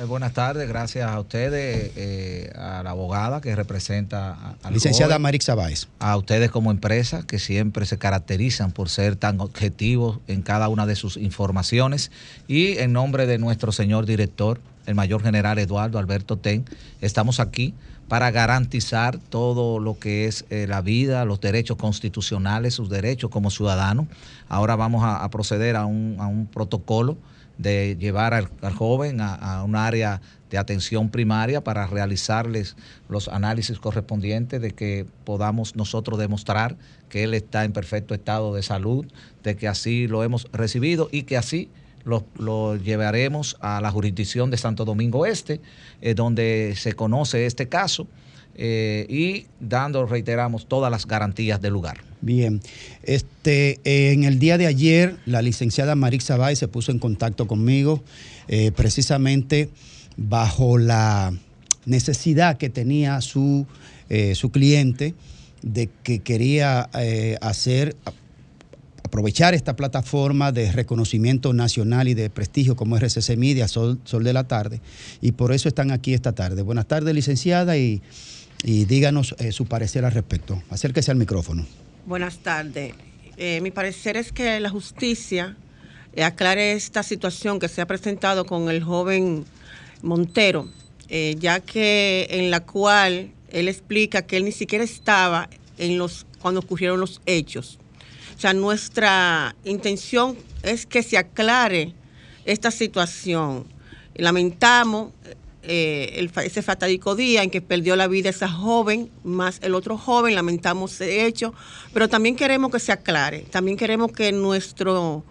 Eh, buenas tardes, gracias a ustedes, eh, a la abogada que representa a, al Licenciada joven, Marix Báez. a ustedes como empresa que siempre se caracterizan por ser tan objetivos en cada una de sus informaciones y en nombre de nuestro señor director, el mayor general Eduardo Alberto Ten, estamos aquí para garantizar todo lo que es eh, la vida, los derechos constitucionales, sus derechos como ciudadanos. Ahora vamos a, proceder a un, protocolo de llevar al, al joven a, a un área de atención primaria para realizarles los análisis correspondientes de que podamos nosotros demostrar que él está en perfecto estado de salud, de que así lo hemos recibido y que así lo, llevaremos a la jurisdicción de Santo Domingo Este, eh, donde se conoce este caso eh, y dando, reiteramos, todas las garantías del lugar. Bien, este, eh, en el día de ayer la licenciada Marix Báez se puso en contacto conmigo precisamente bajo la necesidad que tenía su, su cliente de que quería hacer, aprovechar esta plataforma de reconocimiento nacional y de prestigio como RCC Media, Sol, Sol de la Tarde, y por eso están aquí esta tarde. Buenas tardes, licenciada, y, y díganos eh, su parecer al respecto. Acérquese al micrófono. Buenas tardes. Eh, mi parecer es que la justicia eh, aclare esta situación que se ha presentado con el joven Montero, ya que en la cual él explica que él ni siquiera estaba en los cuando ocurrieron los hechos. O sea, nuestra intención es que se aclare esta situación. Lamentamos eh, el ese fatídico día en que perdió la vida esa joven, más el otro joven, lamentamos ese hecho, pero también queremos que se aclare, también queremos que nuestro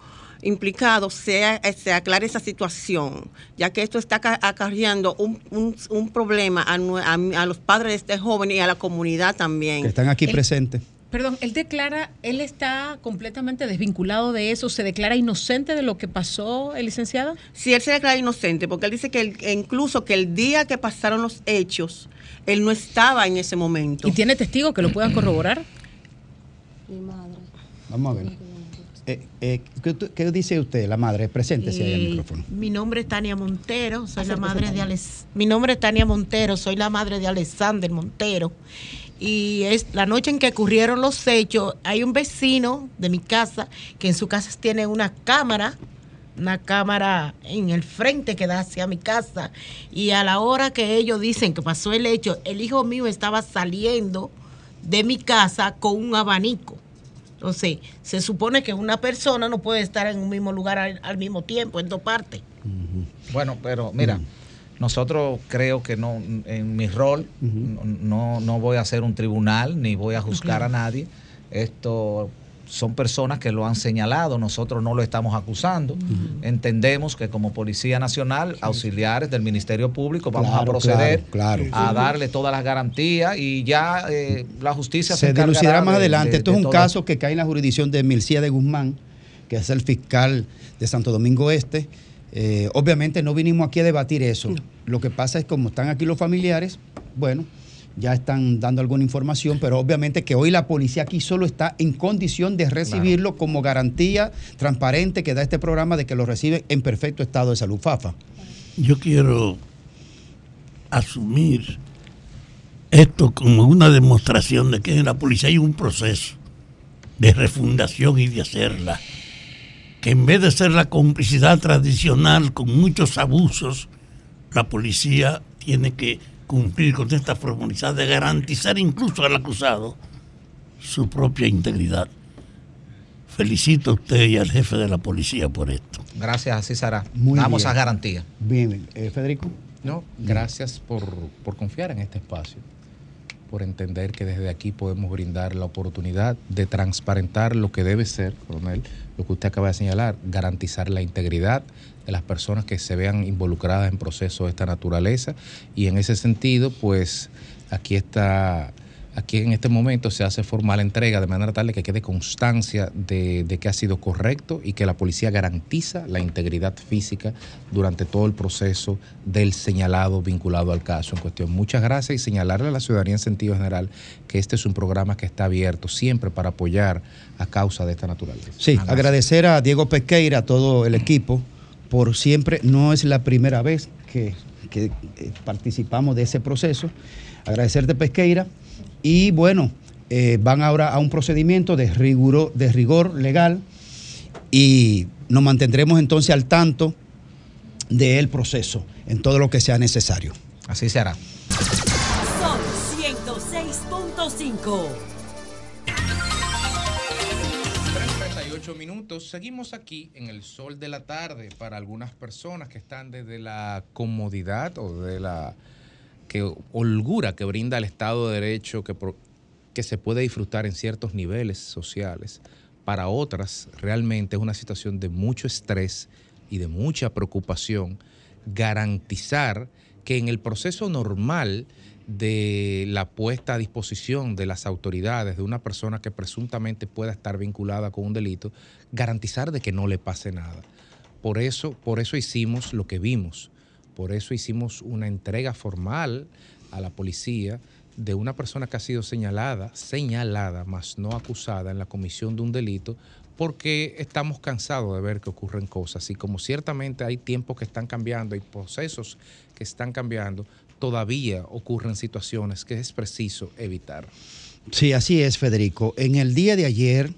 implicado sea, eh, se aclare esa situación, ya que esto está aca- acarreando un, un- un problema a, a- a los padres de este joven y a la comunidad también. que están aquí presentes. Perdón, él declara, él está completamente desvinculado de eso, se declara inocente de lo que pasó, el licenciado. Sí, él se declara inocente, porque él dice que el- que incluso que el día que pasaron los hechos, él no estaba en ese momento. ¿Y tiene testigos que lo puedan corroborar? Vamos a ver. Eh, eh, ¿qué, dice usted, la madre? Preséntese ahí al Eh, micrófono. Mi nombre es Tania Montero, soy la Acérquese, madre de. Alex. Mi nombre es Tania Montero, soy la madre de Alexander Montero. Y es la noche en que ocurrieron los hechos, hay un vecino de mi casa que en su casa tiene una cámara, una cámara en el frente que da hacia mi casa. Y a la hora que ellos dicen que pasó el hecho, el hijo mío estaba saliendo de mi casa con un abanico. Entonces, se supone que una persona no puede estar en un mismo lugar al, al mismo tiempo, en dos partes. Bueno, pero mira, nosotros creo que no, en mi rol, no, no voy a ser un tribunal ni voy a juzgar a nadie. Esto son personas que lo han señalado, nosotros no lo estamos acusando. Entendemos que como Policía Nacional, auxiliares del Ministerio Público, vamos a proceder claro, claro. a darle todas las garantías y ya eh, la justicia se, se dilucidará más de- adelante. de- Esto es un caso que cae en la jurisdicción de Milcía de Guzmán, que es el fiscal de Santo Domingo Este. Eh, obviamente no vinimos aquí a debatir eso. Lo que pasa es como están aquí los familiares, bueno, ya están dando alguna información, pero obviamente que hoy la policía aquí solo está en condición de recibirlo como garantía transparente que da este programa de que lo recibe en perfecto estado de salud. Fafa. Yo quiero asumir esto como una demostración de que en la policía hay un proceso de refundación y de hacerla. Que en vez de ser la complicidad tradicional con muchos abusos, la policía tiene que cumplir con esta formalidad de garantizar incluso al acusado su propia integridad. Felicito a usted y al jefe de la policía por esto. Gracias, así será. Muy Damos a garantía. Bien, eh, Federico. No, gracias por, por confiar en este espacio, por entender que desde aquí podemos brindar la oportunidad de transparentar lo que debe ser, coronel, lo que usted acaba de señalar, garantizar la integridad de las personas que se vean involucradas en procesos de esta naturaleza. Y en ese sentido, pues aquí está, aquí en este momento se hace formal entrega de manera tal de que quede constancia de, de que ha sido correcto y que la policía garantiza la integridad física durante todo el proceso del señalado vinculado al caso en cuestión. Muchas gracias y señalarle a la ciudadanía en sentido general que este es un programa que está abierto siempre para apoyar a causa de esta naturaleza. Sí, agradecer a Diego Pesqueira, a todo el equipo, por siempre, no es la primera vez que, que, eh, participamos de ese proceso. Agradecerte, Pesqueira. Y bueno, eh, van ahora a un procedimiento de, riguro- de rigor legal y nos mantendremos entonces al tanto del proceso en todo lo que sea necesario. Así se hará. Sol 106.5. 38 minutos. Seguimos aquí en el sol de la tarde para algunas personas que están desde la comodidad o de la que, holgura que brinda el Estado de Derecho que, que se puede disfrutar en ciertos niveles sociales. Para otras, realmente es una situación de mucho estrés y de mucha preocupación garantizar que en el proceso normal de la puesta a disposición de las autoridades de una persona que presuntamente pueda estar vinculada con un delito, garantizar de que no le pase nada. Por eso, por eso hicimos lo que vimos. Por eso hicimos una entrega formal a la policía de una persona que ha sido señalada, señalada, más no acusada en la comisión de un delito, porque estamos cansados de ver que ocurren cosas. Y como ciertamente hay tiempos que están cambiando, hay procesos que están cambiando, todavía ocurren situaciones que es preciso evitar. Sí, así es, Federico. En el día de ayer,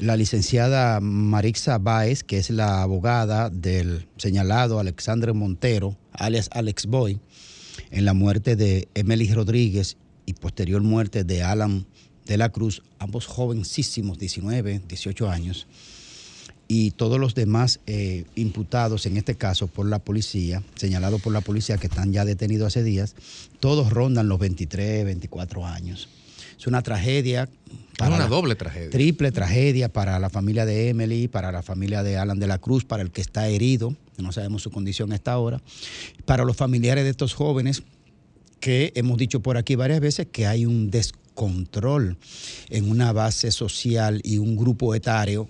la licenciada Marixa Báez, que es la abogada del señalado Alexandre Montero, alias Alex Boy, en la muerte de Emily Rodríguez y posterior muerte de Alan de la Cruz, ambos jovencísimos, 19, 18 años, y todos los demás eh, imputados, en este caso por la policía, señalados por la policía que están ya detenidos hace días, todos rondan los 23, 24 años. Es una tragedia. Es una doble tragedia. Triple tragedia para la familia de Emily, para la familia de Alan de la Cruz, para el que está herido, no sabemos su condición a esta hora, para los familiares de estos jóvenes que hemos dicho por aquí varias veces que hay un descontrol en una base social y un grupo etario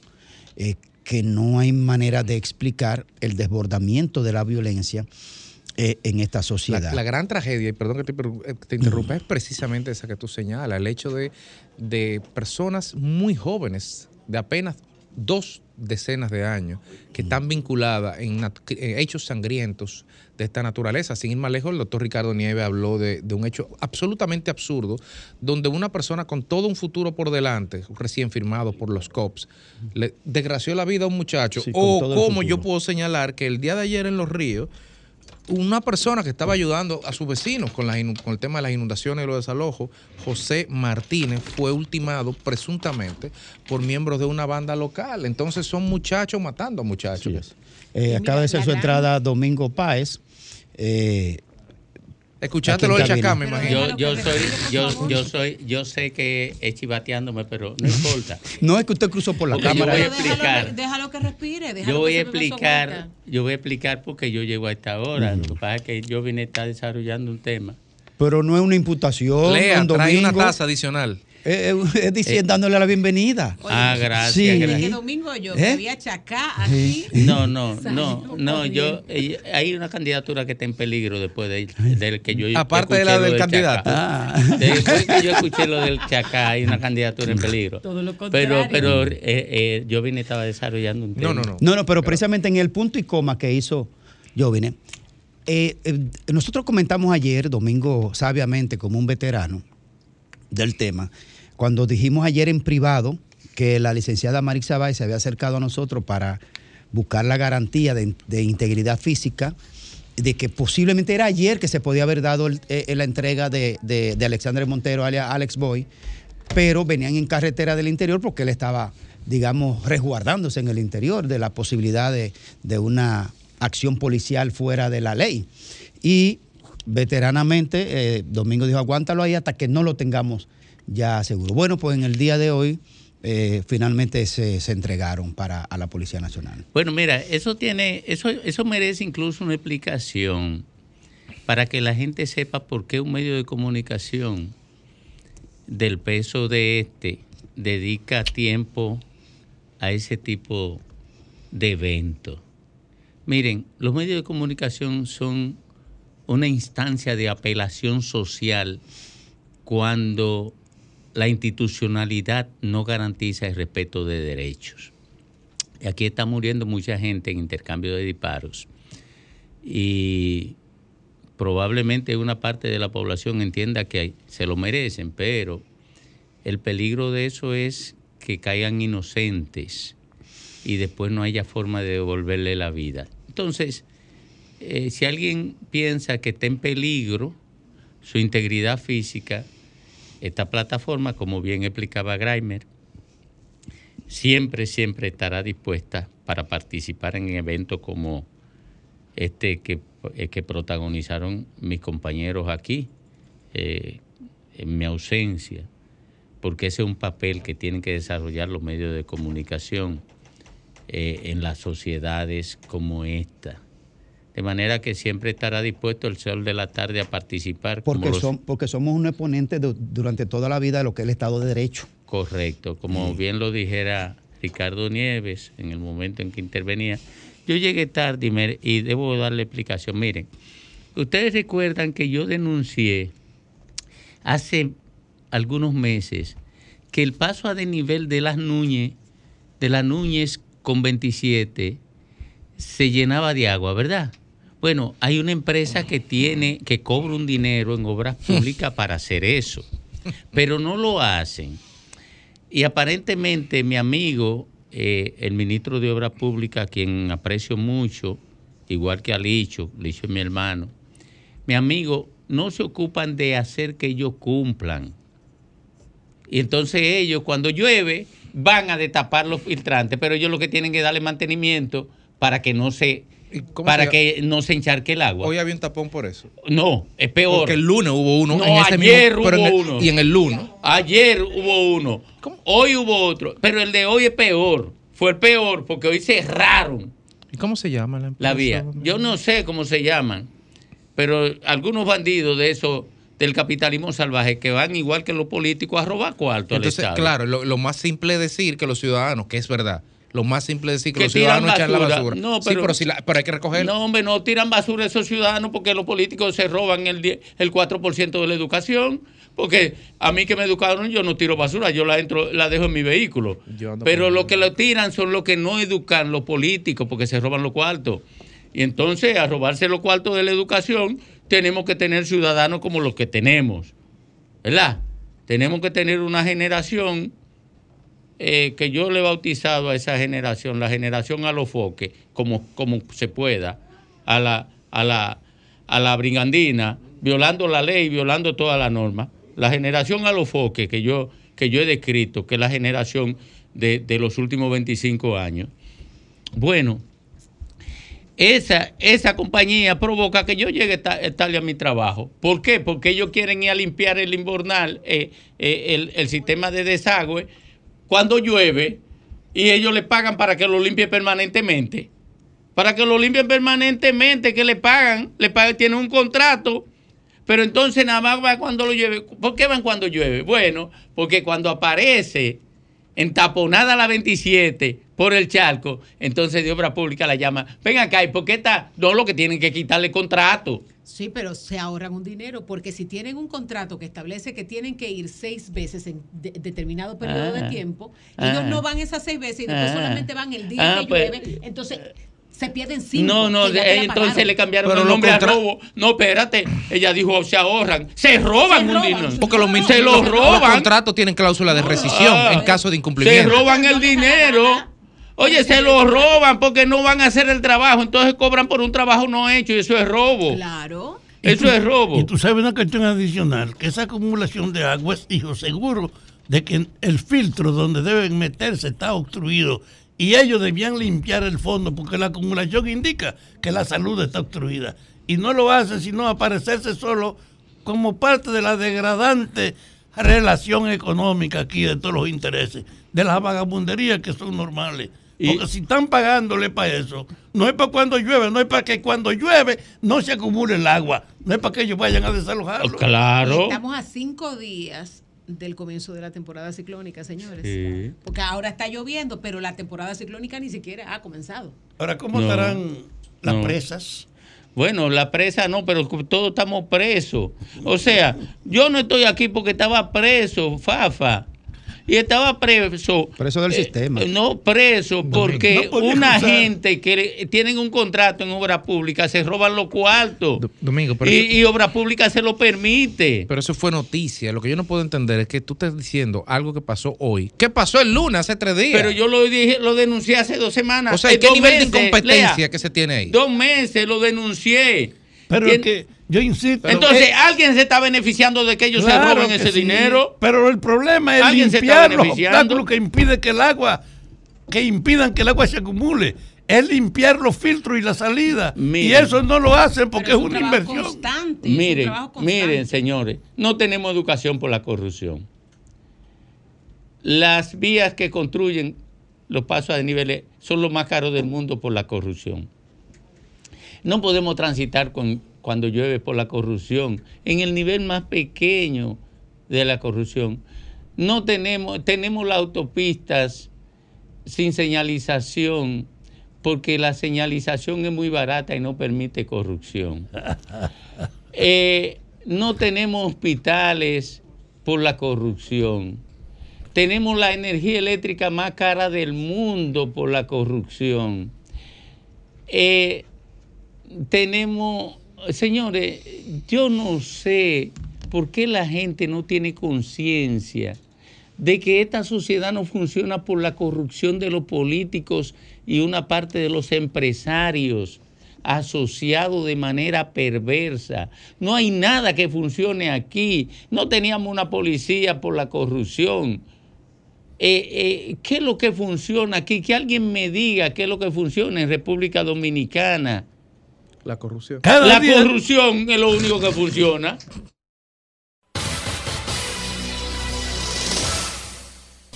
eh, que no hay manera de explicar el desbordamiento de la violencia eh, en esta sociedad. la gran tragedia, y perdón que te, eh, te interrumpa, es precisamente esa que tú señalas, el hecho de, de personas muy jóvenes, de apenas dos decenas de años, que están vinculadas en, en hechos sangrientos de esta naturaleza. Sin ir más lejos, el doctor Ricardo Nieve habló de, de un hecho absolutamente absurdo, donde una persona con todo un futuro por delante, recién firmado por los COPS, le desgració la vida a un muchacho. Sí, o como yo puedo señalar que el día de ayer en Los Ríos, una persona que estaba ayudando a sus vecinos con, las inu- con el tema de las inundaciones y los desalojos, José Martínez, fue ultimado presuntamente por miembros de una banda local. Entonces son muchachos matando a muchachos. Eh, acaba de ser su entrada Domingo Páez. Eh, Escuchaste lo del Chacá, me imagino. Yo, yo soy, yo, yo soy, yo sé que es chivateándome, pero no <laughs> importa. No es que usted cruzó por la Porque yo cámara. voy a Déjalo, explicar. déjalo que respire. Yo voy que a explicar, yo voy a explicar porque yo llego a esta hora. Lo que pasa es que yo vine a estar desarrollando un tema. Pero no es una imputación. Lea, un trae una taza adicional. Es- es diciendo, dándole la bienvenida. ah, gracias. Sí. gracias. Que domingo yo, ¿Eh? que había chacá aquí. No, no, no, no, yo, eh, hay una candidatura que está en peligro después de, del que yo Aparte de la del candidato. Ah. Después que yo escuché lo del Chacá, hay una candidatura en peligro. Todo lo Pero, contrario. pero eh, eh, yo vine estaba desarrollando un tema. No, no, no. No, no, pero precisamente en el punto y coma que hizo Jovine, eh, eh, nosotros comentamos ayer, Domingo, sabiamente, como un veterano del tema, cuando dijimos ayer en privado que la licenciada Marix Bay se había acercado a nosotros para buscar la garantía de, integridad física, de que posiblemente era ayer que se podía haber dado eh, la entrega de, de, de Alexandre Montero, alias Alex Boy, pero venían en carretera del interior porque él estaba, digamos, resguardándose en el interior de la posibilidad de, de una acción policial fuera de la ley. Y veteranamente, eh, Domingo dijo, aguántalo ahí hasta que no lo tengamos ya seguro. Bueno, pues en el día de hoy eh, finalmente se, se entregaron para a la Policía Nacional. Bueno, mira, eso tiene, eso, eso merece incluso una explicación para que la gente sepa por qué un medio de comunicación del peso de este dedica tiempo a ese tipo de eventos. Miren, los medios de comunicación son una instancia de apelación social cuando la institucionalidad no garantiza el respeto de derechos. Y aquí está muriendo mucha gente en intercambio de disparos. Y probablemente una parte de la población entienda que se lo merecen, pero el peligro de eso es que caigan inocentes y después no haya forma de devolverle la vida. Entonces, eh, si alguien piensa que está en peligro su integridad física, esta plataforma, como bien explicaba Greimer, siempre, siempre estará dispuesta para participar en eventos como este que, eh, que protagonizaron mis compañeros aquí, eh, en mi ausencia, porque ese es un papel que tienen que desarrollar los medios de comunicación eh, en las sociedades como esta. De manera que siempre estará dispuesto el sol de la tarde a participar. Porque, los- son, porque somos un exponente de- durante toda la vida de lo que es el Estado de Derecho. Correcto, como bien lo dijera Ricardo Nieves en el momento en que intervenía. Yo llegué tarde y, me- y debo darle explicación. Miren, ustedes recuerdan que yo denuncié hace algunos meses que el paso a desnivel de las Núñez, de la Núñez con 27, se llenaba de agua, ¿verdad? Bueno, hay una empresa que tiene, que cobra un dinero en obras <laughs> públicas para hacer eso, pero no lo hacen. Y aparentemente mi amigo, eh, el ministro de Obras Públicas, a quien aprecio mucho, igual que a Licho, Licho es mi hermano, mi amigo, no se ocupan de hacer que ellos cumplan. Y entonces ellos, cuando llueve, van a destapar los filtrantes, pero ellos lo que tienen que darle mantenimiento para que no se para que no se encharque el agua. Hoy había un tapón por eso. No, es peor. Porque el lunes hubo uno. No, en ese ayer mismo- hubo en el- uno. Y en el lunes. Ayer hubo uno. Hoy hubo otro. Pero el de hoy es peor. Fue el peor porque hoy cerraron ¿Y cómo se llama la empresa? la vía. Yo no sé cómo se llaman, pero algunos bandidos de eso del capitalismo salvaje que van igual que los políticos a robar cuarto al Entonces, Estado. claro, lo, lo más simple es decir que los ciudadanos, que es verdad, lo más simple es decir que, Que los ciudadanos echan la basura. No, sí, pero- pero, si la- pero hay que recogerlo. No, hombre, no tiran basura esos ciudadanos porque los políticos se roban el, die- el 4% de la educación. Porque a mí que me educaron, yo no tiro basura, yo la entro, la dejo en mi vehículo. Pero lo que lo tiran son los que no educan los políticos porque se roban los cuartos. Y entonces, a robarse los cuartos de la educación, tenemos que tener ciudadanos como los que tenemos. ¿Verdad? Tenemos que tener una generación eh, que yo le he bautizado a esa generación, la generación a los foques, como, como se pueda, a la, a, la, a la brigandina, violando la ley, violando todas las normas. La generación a los foques que yo, que yo he descrito, que es la generación de, de los últimos 25 años. Bueno, esa, esa compañía provoca que yo llegue ta- tarde a mi trabajo. ¿Por qué? Porque ellos quieren ir a limpiar el invernal, eh, eh, el, el sistema de desagüe, cuando llueve, y ellos le pagan para que lo limpie permanentemente. Para que lo limpien permanentemente, que le pagan, le pagan, tienen un contrato, pero entonces nada más va cuando lo llueve. ¿Por qué van cuando llueve? Bueno, porque cuando aparece entaponada la 27 por el charco, entonces de obra pública la llama, ven acá, ¿y por qué está? No, lo que tienen que quitarle contrato. Sí, pero se ahorran un dinero, porque si tienen un contrato que establece que tienen que ir seis veces en de- determinado periodo Ah. de tiempo, Ah. ellos no van esas seis veces y después Ah. solamente van el día Ah, que pues- llueve, entonces se pierden cinco. No, no, la entonces le cambiaron Pero el los nombre a robo. No, espérate, ella dijo se ahorran, se roban un dinero. Porque los, se lo los roban. contratos tienen cláusula de rescisión Ah. en caso de Se incumplimiento. roban el dinero. Oye, se lo roban porque no van a hacer el trabajo, entonces cobran por un trabajo no hecho y eso es robo. Claro. Eso es robo. Y tú sabes una cuestión adicional, que esa acumulación de agua es hijo seguro de que el filtro donde deben meterse está obstruido y ellos debían limpiar el fondo porque la acumulación indica que la salud está obstruida y no lo hacen sino aparecerse solo como parte de la degradante relación económica aquí de todos los intereses, de las vagabunderías que son normales. Porque si están pagándole para eso, no es para cuando llueve, no es para que cuando llueve no se acumule el agua, no es para que ellos vayan a desalojarlo. Claro. Estamos a cinco días del comienzo de la temporada ciclónica, señores. Sí. Porque ahora está lloviendo, pero la temporada ciclónica ni siquiera ha comenzado. Ahora, ¿cómo No, estarán las no. presas? Bueno, la presa no, pero todos estamos presos. O sea, yo no estoy aquí porque estaba preso, Fafa. Y estaba preso. Preso del sistema. eh, No preso, porque No una gente que le- tienen un contrato en obra pública se roban los cuartos. Domingo, pero y, y obra pública se lo permite. Pero eso fue noticia. Lo que yo no puedo entender es que tú estás diciendo algo que pasó hoy. ¿Qué pasó el lunes, hace tres días? Pero yo lo dije, lo denuncié hace dos semanas. O sea, Eh, ¿y qué dos nivel de meses, incompetencia Lea, que se tiene ahí? Dos meses lo denuncié. Pero Y es en- que yo insisto. Entonces, alguien se está beneficiando de que ellos claro se roben ese sí, dinero. Pero el problema es limpiar los obstáculos que impide que el agua, que impidan que el agua se acumule. Es limpiar los filtros y la salida. Y eso no lo hacen porque es una inversión. Miren, miren, señores, no tenemos educación por la corrupción. Las vías que construyen los pasos a desniveles son los más caros del mundo por la corrupción. No podemos transitar con- cuando llueve por la corrupción. En el nivel más pequeño de la corrupción. No tenemos, tenemos las autopistas sin señalización porque la señalización es muy barata y no permite corrupción. <laughs> Eh, no tenemos hospitales por la corrupción. Tenemos la energía eléctrica más cara del mundo por la corrupción. Eh, tenemos, señores, yo no sé por qué la gente no tiene conciencia de que esta sociedad no funciona por la corrupción de los políticos y una parte de los empresarios asociados de manera perversa. No hay nada que funcione aquí. No teníamos una policía por la corrupción. Eh, eh, ¿Qué es lo que funciona aquí? Que alguien me diga qué es lo que funciona en República Dominicana. La corrupción. la corrupción es lo único que funciona.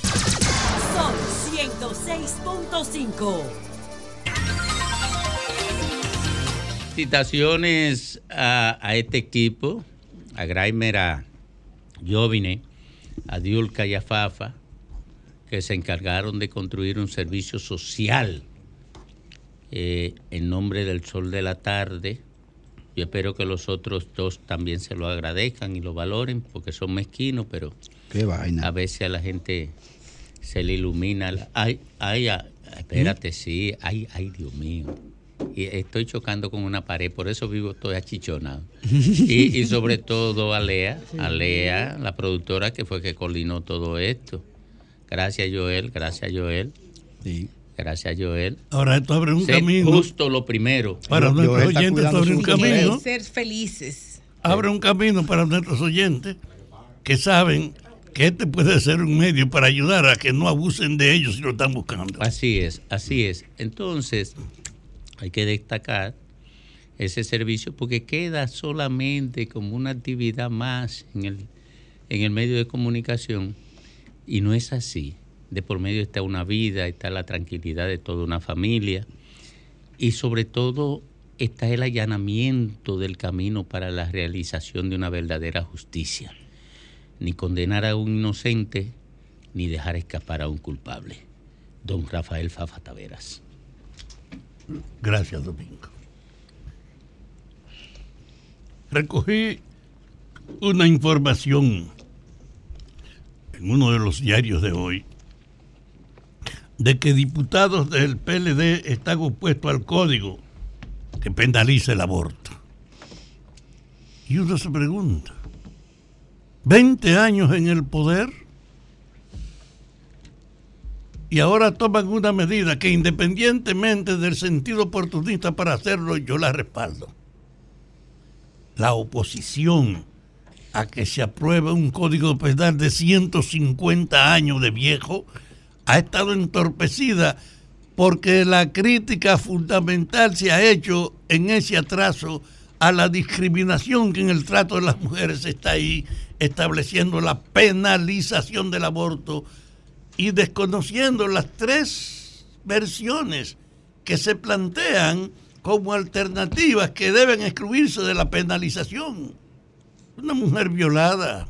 Sol 106.5. Felicitaciones a, a este equipo, a Graimer, a Jovine, a Diulca y a Fafa, que se encargaron de construir un servicio social eh, en nombre del sol de la tarde. Yo espero que los otros dos también se lo agradezcan y lo valoren, porque son mezquinos, pero Qué vaina. a veces a la gente se le ilumina. la- Ay, ay, ah, espérate, sí, ay, ay, Dios mío. Y estoy chocando con una pared, por eso vivo, estoy achichonado. <laughs> Y, y sobre todo a Lea, a Lea, la productora que fue que coordinó todo esto. Gracias, Joel, gracias, Joel. Gracias, Joel. Ahora esto abre un Sí, camino. Justo lo primero. Para nuestros oyentes esto abre un camino. Ser felices. Abre un camino para nuestros oyentes que saben que este puede ser un medio para ayudar a que no abusen de ellos si lo están buscando. Así es, así es. Entonces, Hay que destacar ese servicio porque queda solamente como una actividad más en el, en el medio de comunicación y no es así. De por medio está una vida, está la tranquilidad de toda una familia y sobre todo está el allanamiento del camino para la realización de una verdadera justicia. Ni condenar a un inocente, ni dejar escapar a un culpable. Don Rafael Fafa Taveras. Gracias, Domingo. Recogí una información en uno de los diarios de hoy de que diputados del PLD están opuestos al código que penaliza el aborto. Y uno se pregunta, ¿20 años en el poder? Y ahora toman una medida que independientemente del sentido oportunista para hacerlo, yo la respaldo. La oposición a que se apruebe un código penal de 150 años de viejo ha estado entorpecida porque la crítica fundamental se ha hecho en ese atraso a la discriminación que en el trato de las mujeres está ahí, estableciendo la penalización del aborto y desconociendo las tres versiones que se plantean como alternativas que deben excluirse de la penalización. Una mujer violada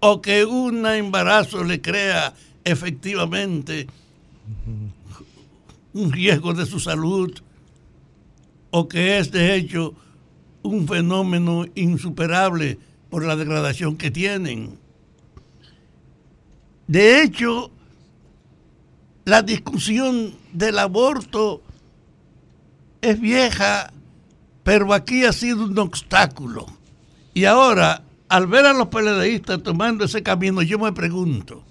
o que un embarazo le crea efectivamente un riesgo de su salud o que es de hecho un fenómeno insuperable por la degradación que tienen. De hecho, la discusión del aborto es vieja, pero aquí ha sido un obstáculo. Y ahora, al ver a los peledeístas tomando ese camino, yo me pregunto,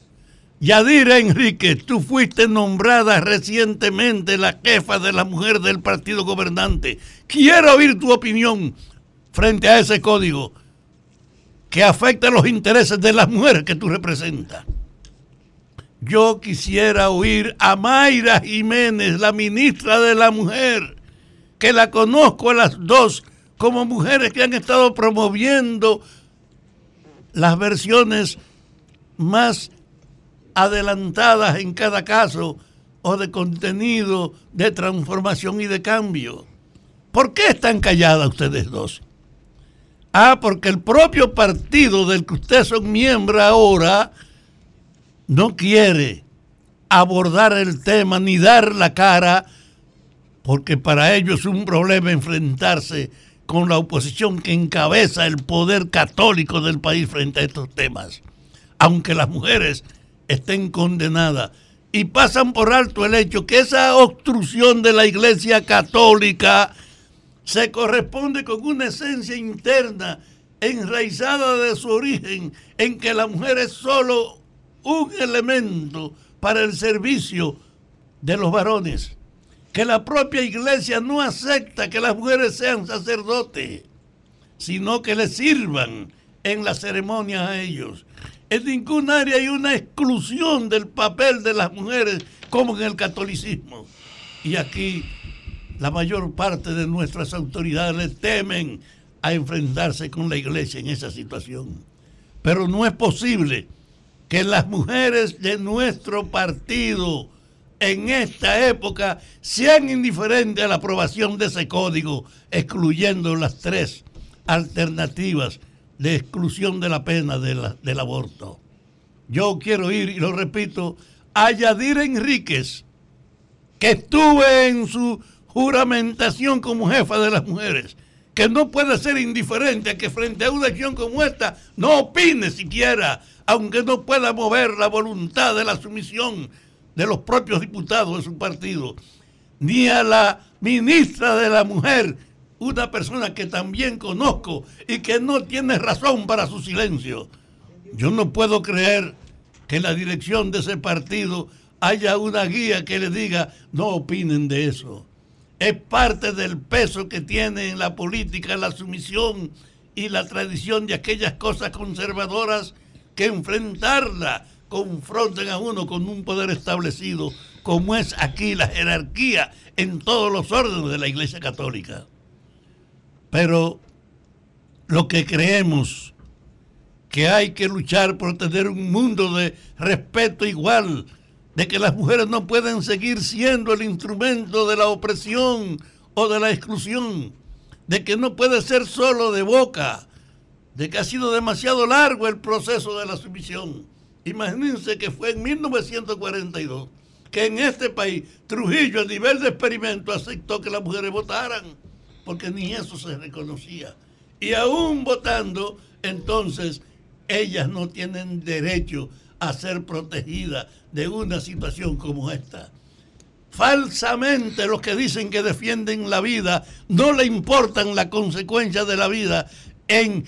Yadira Enrique, tú fuiste nombrada recientemente la jefa de la mujer del partido gobernante. Quiero oír tu opinión frente a ese código que afecta los intereses de las mujeres que tú representas. Yo quisiera oír a Mayra Jiménez, la ministra de la Mujer, que la conozco a las dos como mujeres que han estado promoviendo las versiones más adelantadas en cada caso o de contenido de transformación y de cambio. ¿Por qué están calladas ustedes dos? Ah, porque el propio partido del que ustedes son miembros ahora no quiere abordar el tema ni dar la cara, porque para ellos es un problema enfrentarse con la oposición que encabeza el poder católico del país frente a estos temas. Aunque las mujeres estén condenadas y pasan por alto el hecho que esa obstrucción de la Iglesia Católica se corresponde con una esencia interna enraizada de su origen en que la mujer es solo un elemento para el servicio de los varones, que la propia iglesia no acepta que las mujeres sean sacerdotes, sino que les sirvan en la ceremonia a ellos. En ningún área hay una exclusión del papel de las mujeres como en el catolicismo. Y aquí la mayor parte de nuestras autoridades temen a enfrentarse con la iglesia en esa situación. Pero no es posible que las mujeres de nuestro partido en esta época sean indiferentes a la aprobación de ese código, excluyendo las tres alternativas de exclusión de la pena del aborto. Yo quiero ir, y lo repito, a Yadira Enríquez, que estuve en su juramentación como jefa de las mujeres, que no puede ser indiferente a que frente a una acción como esta no opine siquiera, aunque no pueda mover la voluntad de la sumisión de los propios diputados de su partido, ni a la ministra de la Mujer, una persona que también conozco y que no tiene razón para su silencio. Yo no puedo creer que en la dirección de ese partido haya una guía que le diga no opinen de eso. Es parte del peso que tiene en la política la sumisión y la tradición de aquellas cosas conservadoras que enfrentarla confronten a uno con un poder establecido como es aquí la jerarquía en todos los órdenes de la Iglesia Católica. Pero lo que creemos que hay que luchar por tener un mundo de respeto igual, de que las mujeres no pueden seguir siendo el instrumento de la opresión o de la exclusión, de que no puede ser solo de boca, de que ha sido demasiado largo el proceso de la sumisión. Imagínense que fue en 1942 que en este país Trujillo a nivel de experimento aceptó que las mujeres votaran, porque ni eso se reconocía. Y aún votando, entonces ellas no tienen derecho a ser protegidas de una situación como esta. Falsamente los que dicen que defienden la vida no le importan las consecuencias de la vida en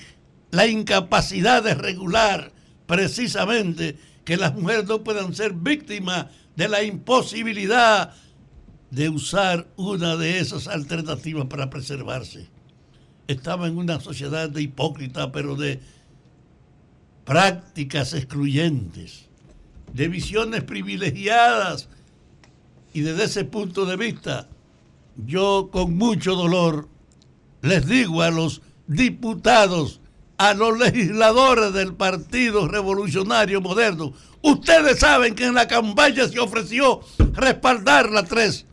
la incapacidad de regular precisamente que las mujeres no puedan ser víctimas de la imposibilidad de usar una de esas alternativas para preservarse. Estaba en una sociedad de hipócritas, pero de prácticas excluyentes, de visiones privilegiadas. Y desde ese punto de vista, yo con mucho dolor les digo a los diputados, a los legisladores del Partido Revolucionario Moderno, ustedes saben que en la campaña se ofreció respaldar las tres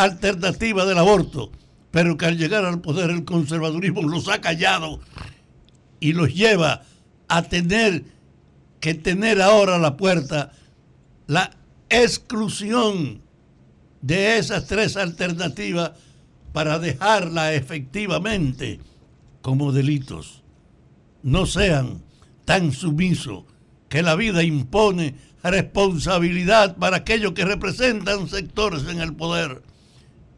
alternativas del aborto, pero que al llegar al poder el conservadurismo los ha callado y los lleva a tener que tener ahora a la puerta la exclusión de esas tres alternativas para dejarla efectivamente como delitos. No sean tan sumisos que la vida impone responsabilidad para aquellos que representan sectores en el poder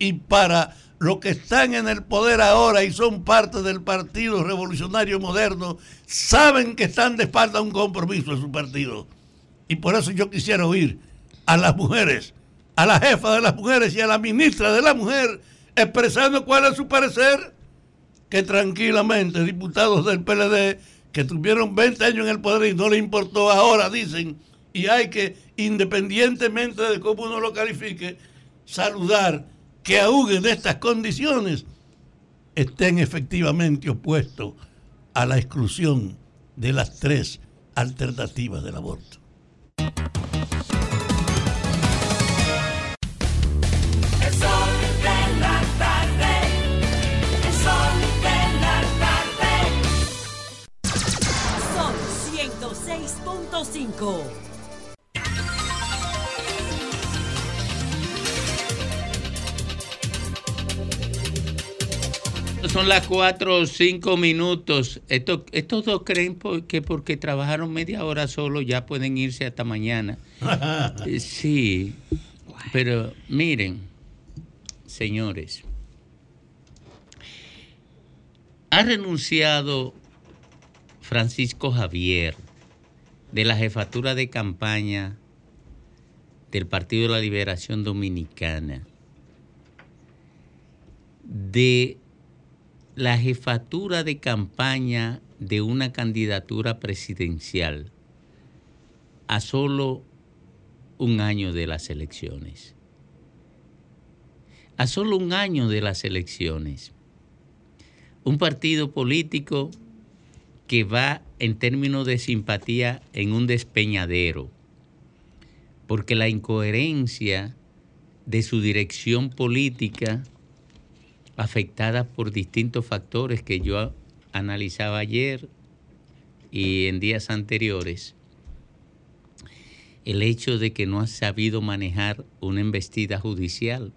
y para los que están en el poder ahora y son parte del Partido Revolucionario Moderno, saben que están de espalda a un compromiso de su partido. Y por eso yo quisiera oír a las mujeres, a la jefa de las mujeres y a la ministra de la mujer, expresando cuál es su parecer, que tranquilamente diputados del PLD que tuvieron 20 años en el poder y no le importó ahora, dicen, y hay que, independientemente de cómo uno lo califique, saludar que aún de estas condiciones estén efectivamente opuestos a la exclusión de las tres alternativas del aborto. Son 106.5 Son las 4 o 5 minutos. Esto- estos dos creen por- que porque trabajaron media hora solo ya pueden irse hasta mañana. <laughs> Eh, Sí, pero miren, señores, ha renunciado Francisco Javier de la jefatura de campaña del Partido de la Liberación Dominicana, de la jefatura de campaña de una candidatura presidencial a solo un año de las elecciones. A solo un año de las elecciones. Un partido político que va en términos de simpatía en un despeñadero, porque la incoherencia de su dirección política afectada por distintos factores que yo analizaba ayer y en días anteriores, el hecho de que no ha sabido manejar una embestida judicial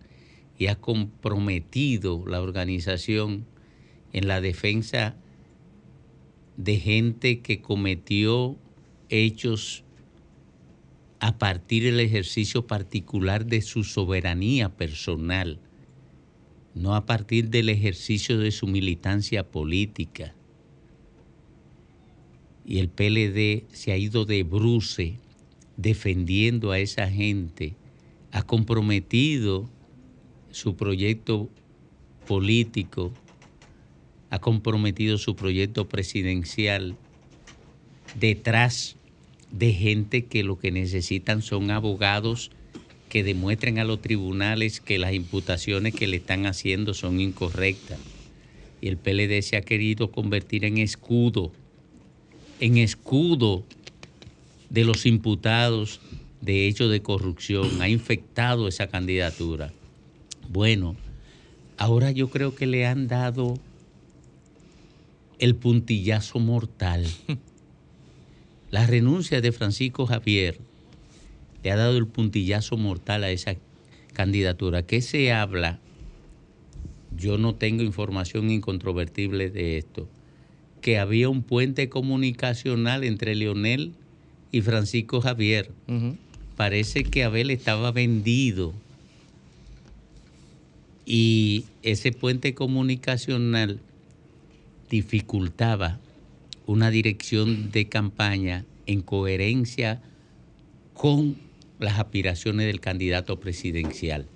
y ha comprometido la organización en la defensa de gente que cometió hechos a partir del ejercicio particular de su soberanía personal, no a partir del ejercicio de su militancia política. Y el PLD se ha ido de bruce defendiendo a esa gente, ha comprometido su proyecto político, ha comprometido su proyecto presidencial detrás de gente que lo que necesitan son abogados que demuestren a los tribunales que las imputaciones que le están haciendo son incorrectas. Y el PLD se ha querido convertir en escudo, en escudo de los imputados de hechos de corrupción. Ha infectado esa candidatura. Bueno, ahora yo creo que le han dado el puntillazo mortal. <laughs> La renuncia de Francisco Javier le ha dado el puntillazo mortal a esa candidatura. ¿Qué se habla? Yo no tengo información incontrovertible de esto. Que había un puente comunicacional entre Leonel y Francisco Javier. Parece que Abel estaba vendido. Y ese puente comunicacional dificultaba una dirección de campaña en coherencia con las aspiraciones del candidato presidencial.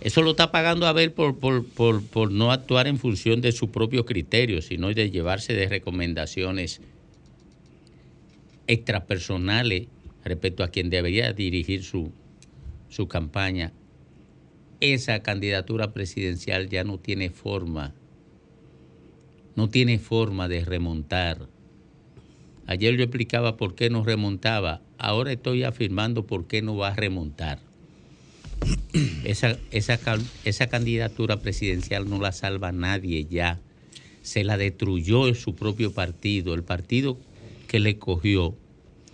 Eso lo está pagando Abel por, por, por, no actuar en función de su propio criterio, sino de llevarse de recomendaciones extrapersonales respecto a quien debería dirigir su, su campaña. Esa candidatura presidencial ya no tiene forma, no tiene forma de remontar. Ayer yo explicaba por qué no remontaba, ahora estoy afirmando por qué no va a remontar. <clears throat> Esa, esa, esa candidatura presidencial no la salva nadie ya. Se la destruyó su propio partido. El partido que le cogió,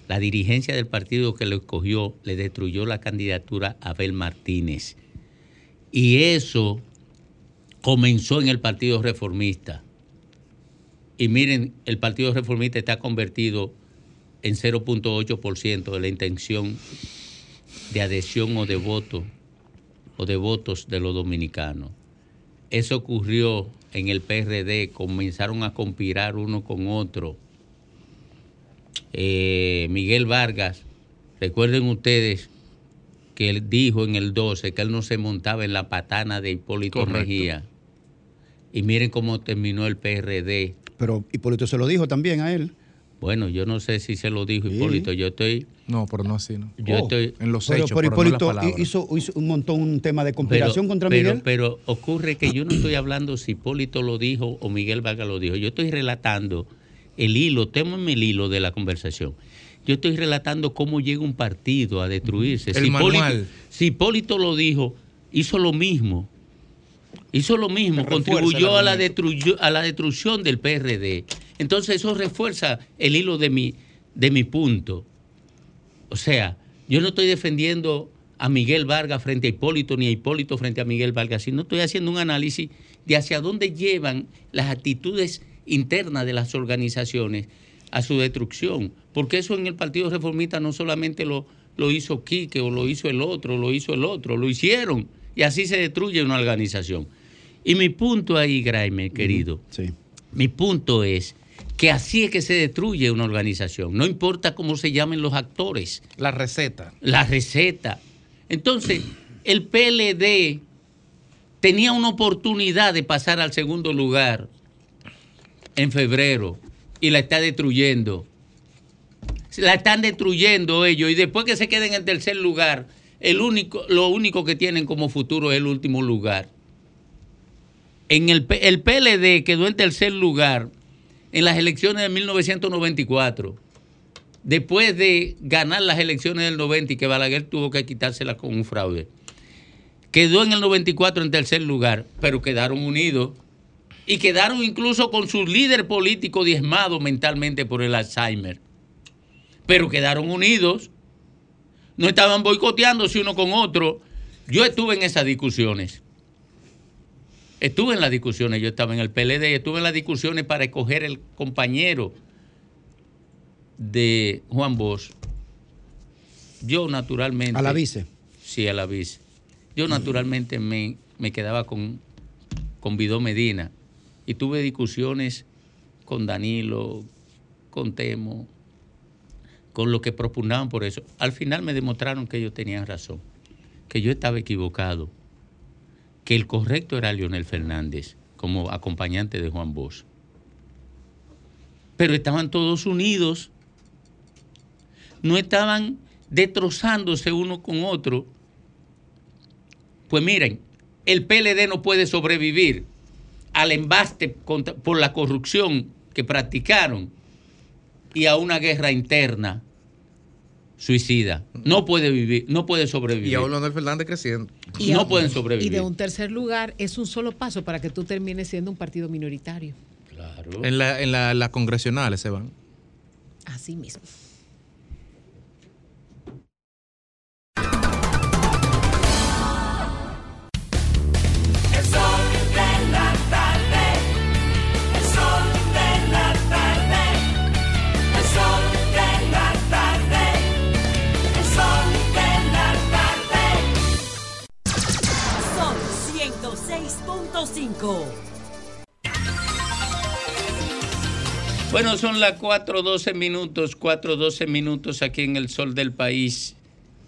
la dirigencia del partido que le escogió, le destruyó la candidatura a Abel Martínez. Y eso comenzó en el Partido Reformista. Y miren, el Partido Reformista está convertido en 0.8% de la intención de adhesión o de voto o de votos de los dominicanos. Eso ocurrió en el PRD, comenzaron a conspirar uno con otro. Eh, Miguel Vargas, recuerden ustedes que él dijo en el 12 que él no se montaba en la patana de Hipólito Correcto. Mejía. Y miren cómo terminó el PRD. Pero Hipólito se lo dijo también a él. Bueno, yo no sé si se lo dijo Hipólito, yo estoy... No, pero no así, ¿no? Yo Oh, estoy... En los Pero, hechos, pero pero Hipólito hizo, hizo un montón un tema de conspiración contra pero, Miguel. Pero ocurre que yo no estoy hablando si Hipólito lo dijo o Miguel Vargas lo dijo. Yo estoy relatando el hilo, témame el hilo de la conversación. Yo estoy relatando cómo llega un partido a destruirse. El si, manual. Hipólito, si Hipólito lo dijo, hizo lo mismo. Hizo lo mismo, contribuyó a la, a la destrucción del PRD. Entonces eso refuerza el hilo de mi, de mi punto. O sea, yo no estoy defendiendo a Miguel Vargas frente a Hipólito, ni a Hipólito frente a Miguel Vargas, sino estoy haciendo un análisis de hacia dónde llevan las actitudes internas de las organizaciones a su destrucción. Porque eso en el Partido Reformista no solamente lo, lo hizo Quique o lo hizo el otro, lo hizo el otro, lo hicieron. Y así se destruye una organización. Y mi punto ahí, Graeme, querido, mi punto es que así es que se destruye una organización. No importa cómo se llamen los actores. La receta. La receta. Entonces, el PLD tenía una oportunidad de pasar al segundo lugar en febrero y la está destruyendo. La están destruyendo ellos y después que se queden en tercer lugar, el único, lo único que tienen como futuro es el último lugar. En el, el PLD quedó en tercer lugar en las elecciones de 1994 después de ganar las elecciones del 90 y que Balaguer tuvo que quitárselas con un fraude, quedó en el 94 en tercer lugar, pero quedaron unidos y quedaron incluso con su líder político diezmado mentalmente por el Alzheimer. Pero quedaron unidos, no estaban boicoteándose uno con otro. Yo estuve en esas discusiones. Estuve en las discusiones, yo estaba en el PLD y estuve en las discusiones para escoger el compañero de Juan Bosch, yo naturalmente... A la vice. Sí, a la vice. Yo naturalmente me, me quedaba con, con Vidó Medina y tuve discusiones con Danilo, con Temo, con lo que propugnaban por eso. Al final me demostraron que ellos tenían razón, que yo estaba equivocado, que el correcto era Leonel Fernández como acompañante de Juan Bosch. Pero estaban todos unidos. No estaban destrozándose uno con otro, pues miren, el PLD no puede sobrevivir al embaste por la corrupción que practicaron y a una guerra interna suicida. No puede vivir, no puede sobrevivir. Y a Leonel Fernández creciendo. Y a- no pueden Y de sobrevivir. un tercer lugar es un solo paso para que tú termines siendo un partido minoritario. En, la, en la- las congresionales se van. Así mismo. Bueno, son las 4.12 minutos, 4.12 minutos aquí en el sol del país,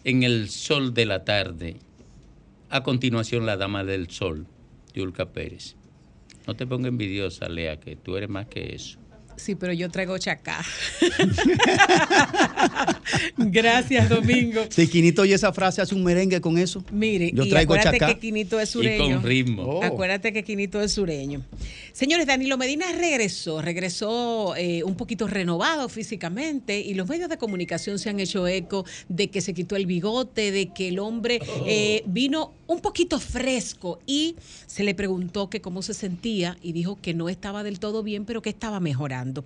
en el sol de la tarde. A continuación, la dama del sol, Yulka Pérez. No te pongas envidiosa, Lea, que tú eres más que eso. Sí, pero yo traigo chacá. <laughs> Gracias, Domingo. Si Quinito oye esa frase, hace un merengue con eso. Mire, Yo y traigo acuérdate chacá. que Quinito es Y sureño. con ritmo. Oh. Acuérdate que Quinito es sureño. Señores, Danilo Medina regresó, regresó eh, un poquito renovado físicamente y los medios de comunicación se han hecho eco de que se quitó el bigote, de que el hombre eh, vino un poquito fresco y se le preguntó que cómo se sentía y dijo que no estaba del todo bien, pero que estaba mejorando.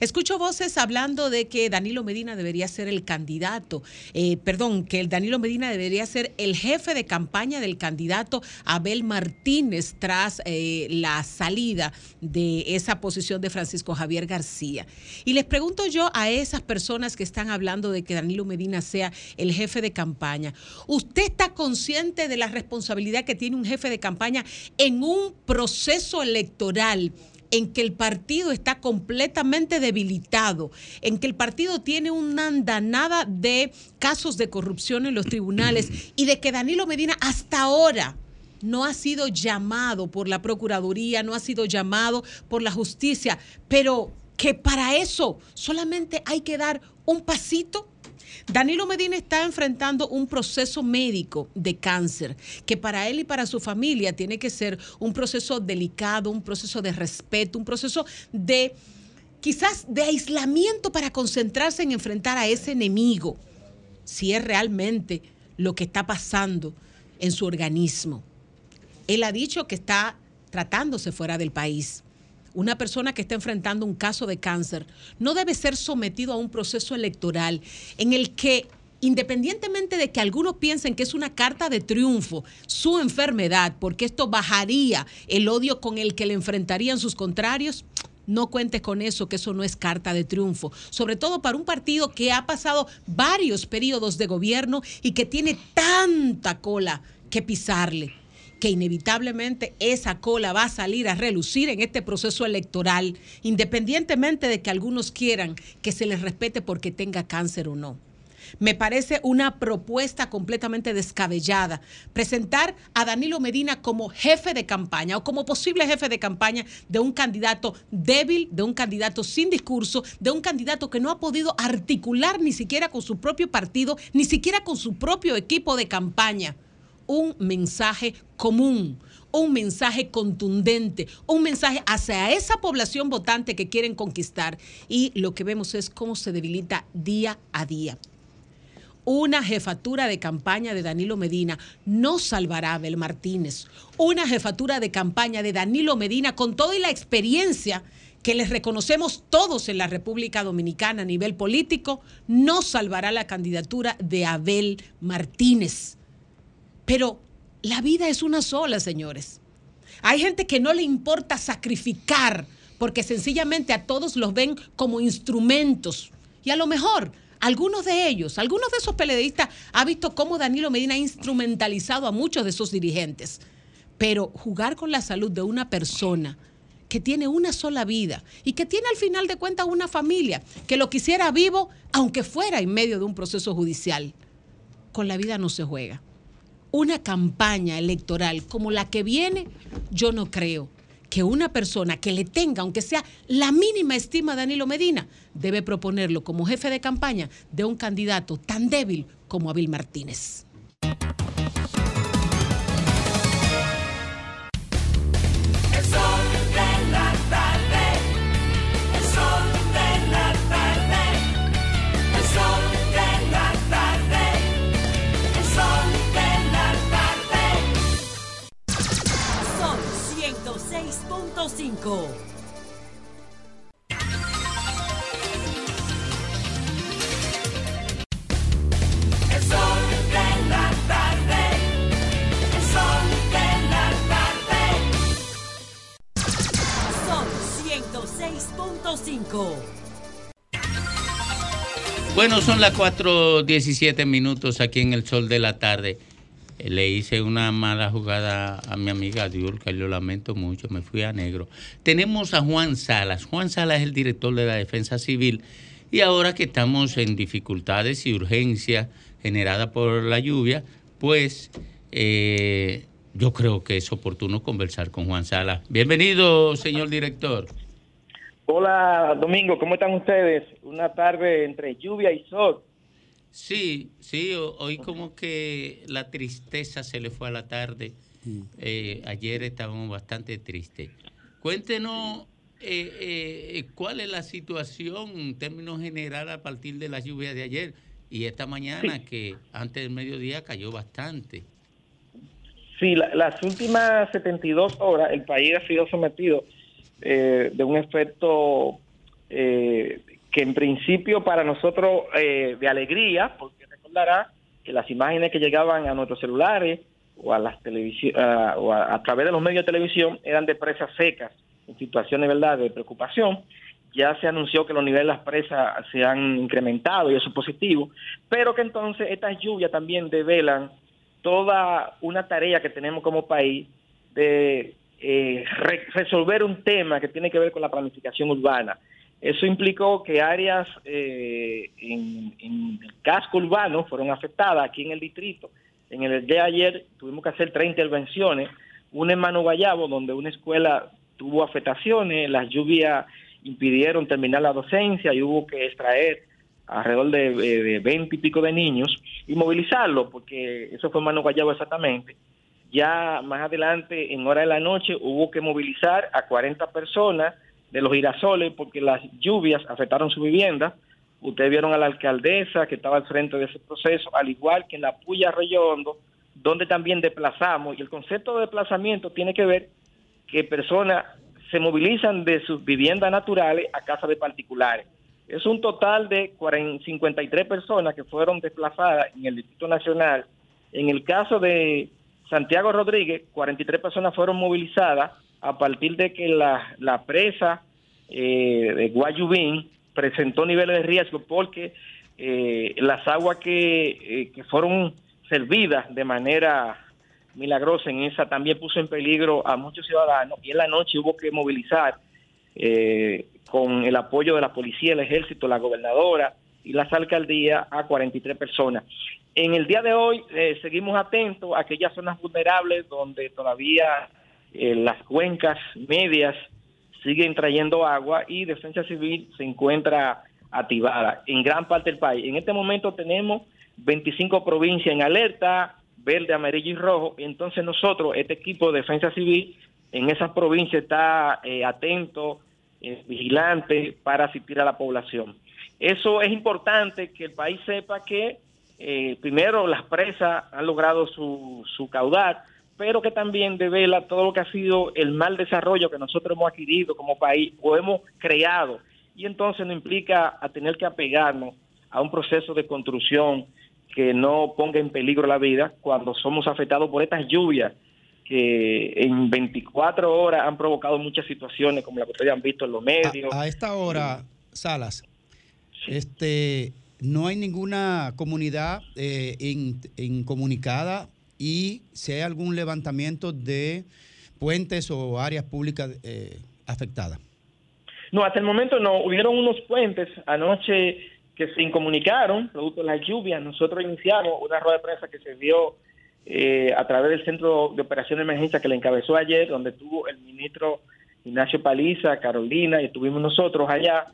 Escucho voces hablando de que Danilo Medina debería ser el candidato, eh, perdón, que el Danilo Medina debería ser el jefe de campaña del candidato Abel Martínez tras la salida de esa posición de Francisco Javier García. Y les pregunto yo a esas personas que están hablando de que Danilo Medina sea el jefe de campaña, ¿usted está consciente de la responsabilidad que tiene un jefe de campaña en un proceso electoral? en que el partido está completamente debilitado, en que el partido tiene una andanada de casos de corrupción en los tribunales y de que Danilo Medina hasta ahora no ha sido llamado por la Procuraduría, no ha sido llamado por la justicia, pero que para eso solamente hay que dar un pasito Danilo Medina está enfrentando un proceso médico de cáncer, que para él y para su familia tiene que ser un proceso delicado, un proceso de respeto, un proceso de quizás de aislamiento para concentrarse en enfrentar a ese enemigo, si es realmente lo que está pasando en su organismo. Él ha dicho que está tratándose fuera del país. Una persona que está enfrentando un caso de cáncer no debe ser sometido a un proceso electoral en el que, independientemente de que algunos piensen que es una carta de triunfo su enfermedad, porque esto bajaría el odio con el que le enfrentarían sus contrarios, no cuentes con eso, que eso no es carta de triunfo. Sobre todo para un partido que ha pasado varios periodos de gobierno y que tiene tanta cola que pisarle que inevitablemente esa cola va a salir a relucir en este proceso electoral, independientemente de que algunos quieran que se les respete porque tenga cáncer o no. Me parece una propuesta completamente descabellada presentar a Danilo Medina como jefe de campaña o como posible jefe de campaña de un candidato débil, de un candidato sin discurso, de un candidato que no ha podido articular ni siquiera con su propio partido, ni siquiera con su propio equipo de campaña un mensaje común, un mensaje contundente, un mensaje hacia esa población votante que quieren conquistar. Y lo que vemos es cómo se debilita día a día. Una jefatura de campaña de Danilo Medina no salvará a Abel Martínez. Una jefatura de campaña de Danilo Medina con toda la experiencia que les reconocemos todos en la República Dominicana a nivel político, no salvará la candidatura de Abel Martínez. Pero la vida es una sola, señores. Hay gente que no le importa sacrificar porque sencillamente a todos los ven como instrumentos. Y a lo mejor algunos de ellos, algunos de esos peledeístas, ha visto cómo Danilo Medina ha instrumentalizado a muchos de esos dirigentes. Pero jugar con la salud de una persona que tiene una sola vida y que tiene al final de cuentas una familia que lo quisiera vivo, aunque fuera en medio de un proceso judicial, con la vida no se juega una campaña electoral como la que viene, yo no creo que una persona que le tenga, aunque sea la mínima estima a Danilo Medina, debe proponerlo como jefe de campaña de un candidato tan débil como Abel Martínez. Sol 106.5. Bueno, son las 4.17 minutos aquí en el sol de la tarde. Le hice una mala jugada a mi amiga Diurka y lo lamento mucho, me fui a negro. Tenemos a Juan Salas. Juan Salas es el director de la Defensa Civil y ahora que estamos en dificultades y urgencias generadas por la lluvia, pues eh, yo creo que es oportuno conversar con Juan Salas. Bienvenido, señor director. Hola, Domingo, ¿cómo están ustedes? Una tarde entre lluvia y sol. Sí, sí, ho- hoy como que la tristeza se le fue a la tarde. Eh, ayer estábamos bastante tristes. Cuéntenos eh, eh, cuál es la situación en términos generales a partir de la lluvia de ayer y esta mañana que antes del mediodía cayó bastante. Sí, la- las últimas 72 horas el país ha sido sometido eh, de un efecto eh, que en principio para nosotros eh, de alegría, porque recordará que las imágenes que llegaban a nuestros celulares o a las televisi- a- o a, través de los medios de televisión eran de presas secas en situaciones verdad de preocupación. Ya se anunció que los niveles de las presas se han incrementado y eso es positivo, pero que entonces estas lluvias también develan toda una tarea que tenemos como país de eh, re- resolver un tema que tiene que ver con la planificación urbana. Eso implicó que áreas eh, en, en el casco urbano fueron afectadas aquí en el distrito. En el día de ayer tuvimos que hacer tres intervenciones, una en Mano Guayabo, donde una escuela tuvo afectaciones, las lluvias impidieron terminar la docencia y hubo que extraer alrededor de, 20 y pico de niños y movilizarlos, porque eso fue en Mano Guayabo exactamente. Ya más adelante, en hora de la noche, hubo que movilizar a 40 personas de los girasoles porque las lluvias afectaron su vivienda. Ustedes vieron a la alcaldesa que estaba al frente de ese proceso, al igual que en la Puya Arroyo Hondo, donde también desplazamos. Y el concepto de desplazamiento tiene que ver que personas se movilizan de sus viviendas naturales a casas de particulares. Es un total de 40 53 personas que fueron desplazadas en el Distrito Nacional. En el caso de Santiago Rodríguez, 43 personas fueron movilizadas a partir de que la, la presa eh, de Guayubín presentó niveles de riesgo porque eh, las aguas que, eh, que fueron servidas de manera milagrosa en esa también puso en peligro a muchos ciudadanos y en la noche hubo que movilizar eh, con el apoyo de la policía, el ejército, la gobernadora y las alcaldías a 43 personas. En el día de hoy eh, seguimos atentos a aquellas zonas vulnerables donde todavía las cuencas medias siguen trayendo agua y Defensa Civil se encuentra activada en gran parte del país. En este momento tenemos 25 provincias en alerta, verde, amarillo y rojo. Entonces nosotros, este equipo de Defensa Civil, en esas provincias está eh, atento, eh, vigilante para asistir a la población. Eso es importante que el país sepa que eh, primero las presas han logrado su, su caudal, pero que también devela todo lo que ha sido el mal desarrollo que nosotros hemos adquirido como país o hemos creado. Y entonces nos implica a tener que apegarnos a un proceso de construcción que no ponga en peligro la vida cuando somos afectados por estas lluvias que en 24 horas han provocado muchas situaciones como la que ustedes han visto en los medios. A esta hora, Salas, este, no hay ninguna comunidad eh, in- incomunicada y si hay algún levantamiento de puentes o áreas públicas eh, afectadas. No, hasta el momento no. Hubieron unos puentes anoche que se incomunicaron, producto de las lluvias. Nosotros iniciamos una rueda de prensa que se dio eh, a través del Centro de Operación de Emergencia que le encabezó ayer, donde estuvo el ministro Ignacio Paliza, Carolina, y estuvimos nosotros allá,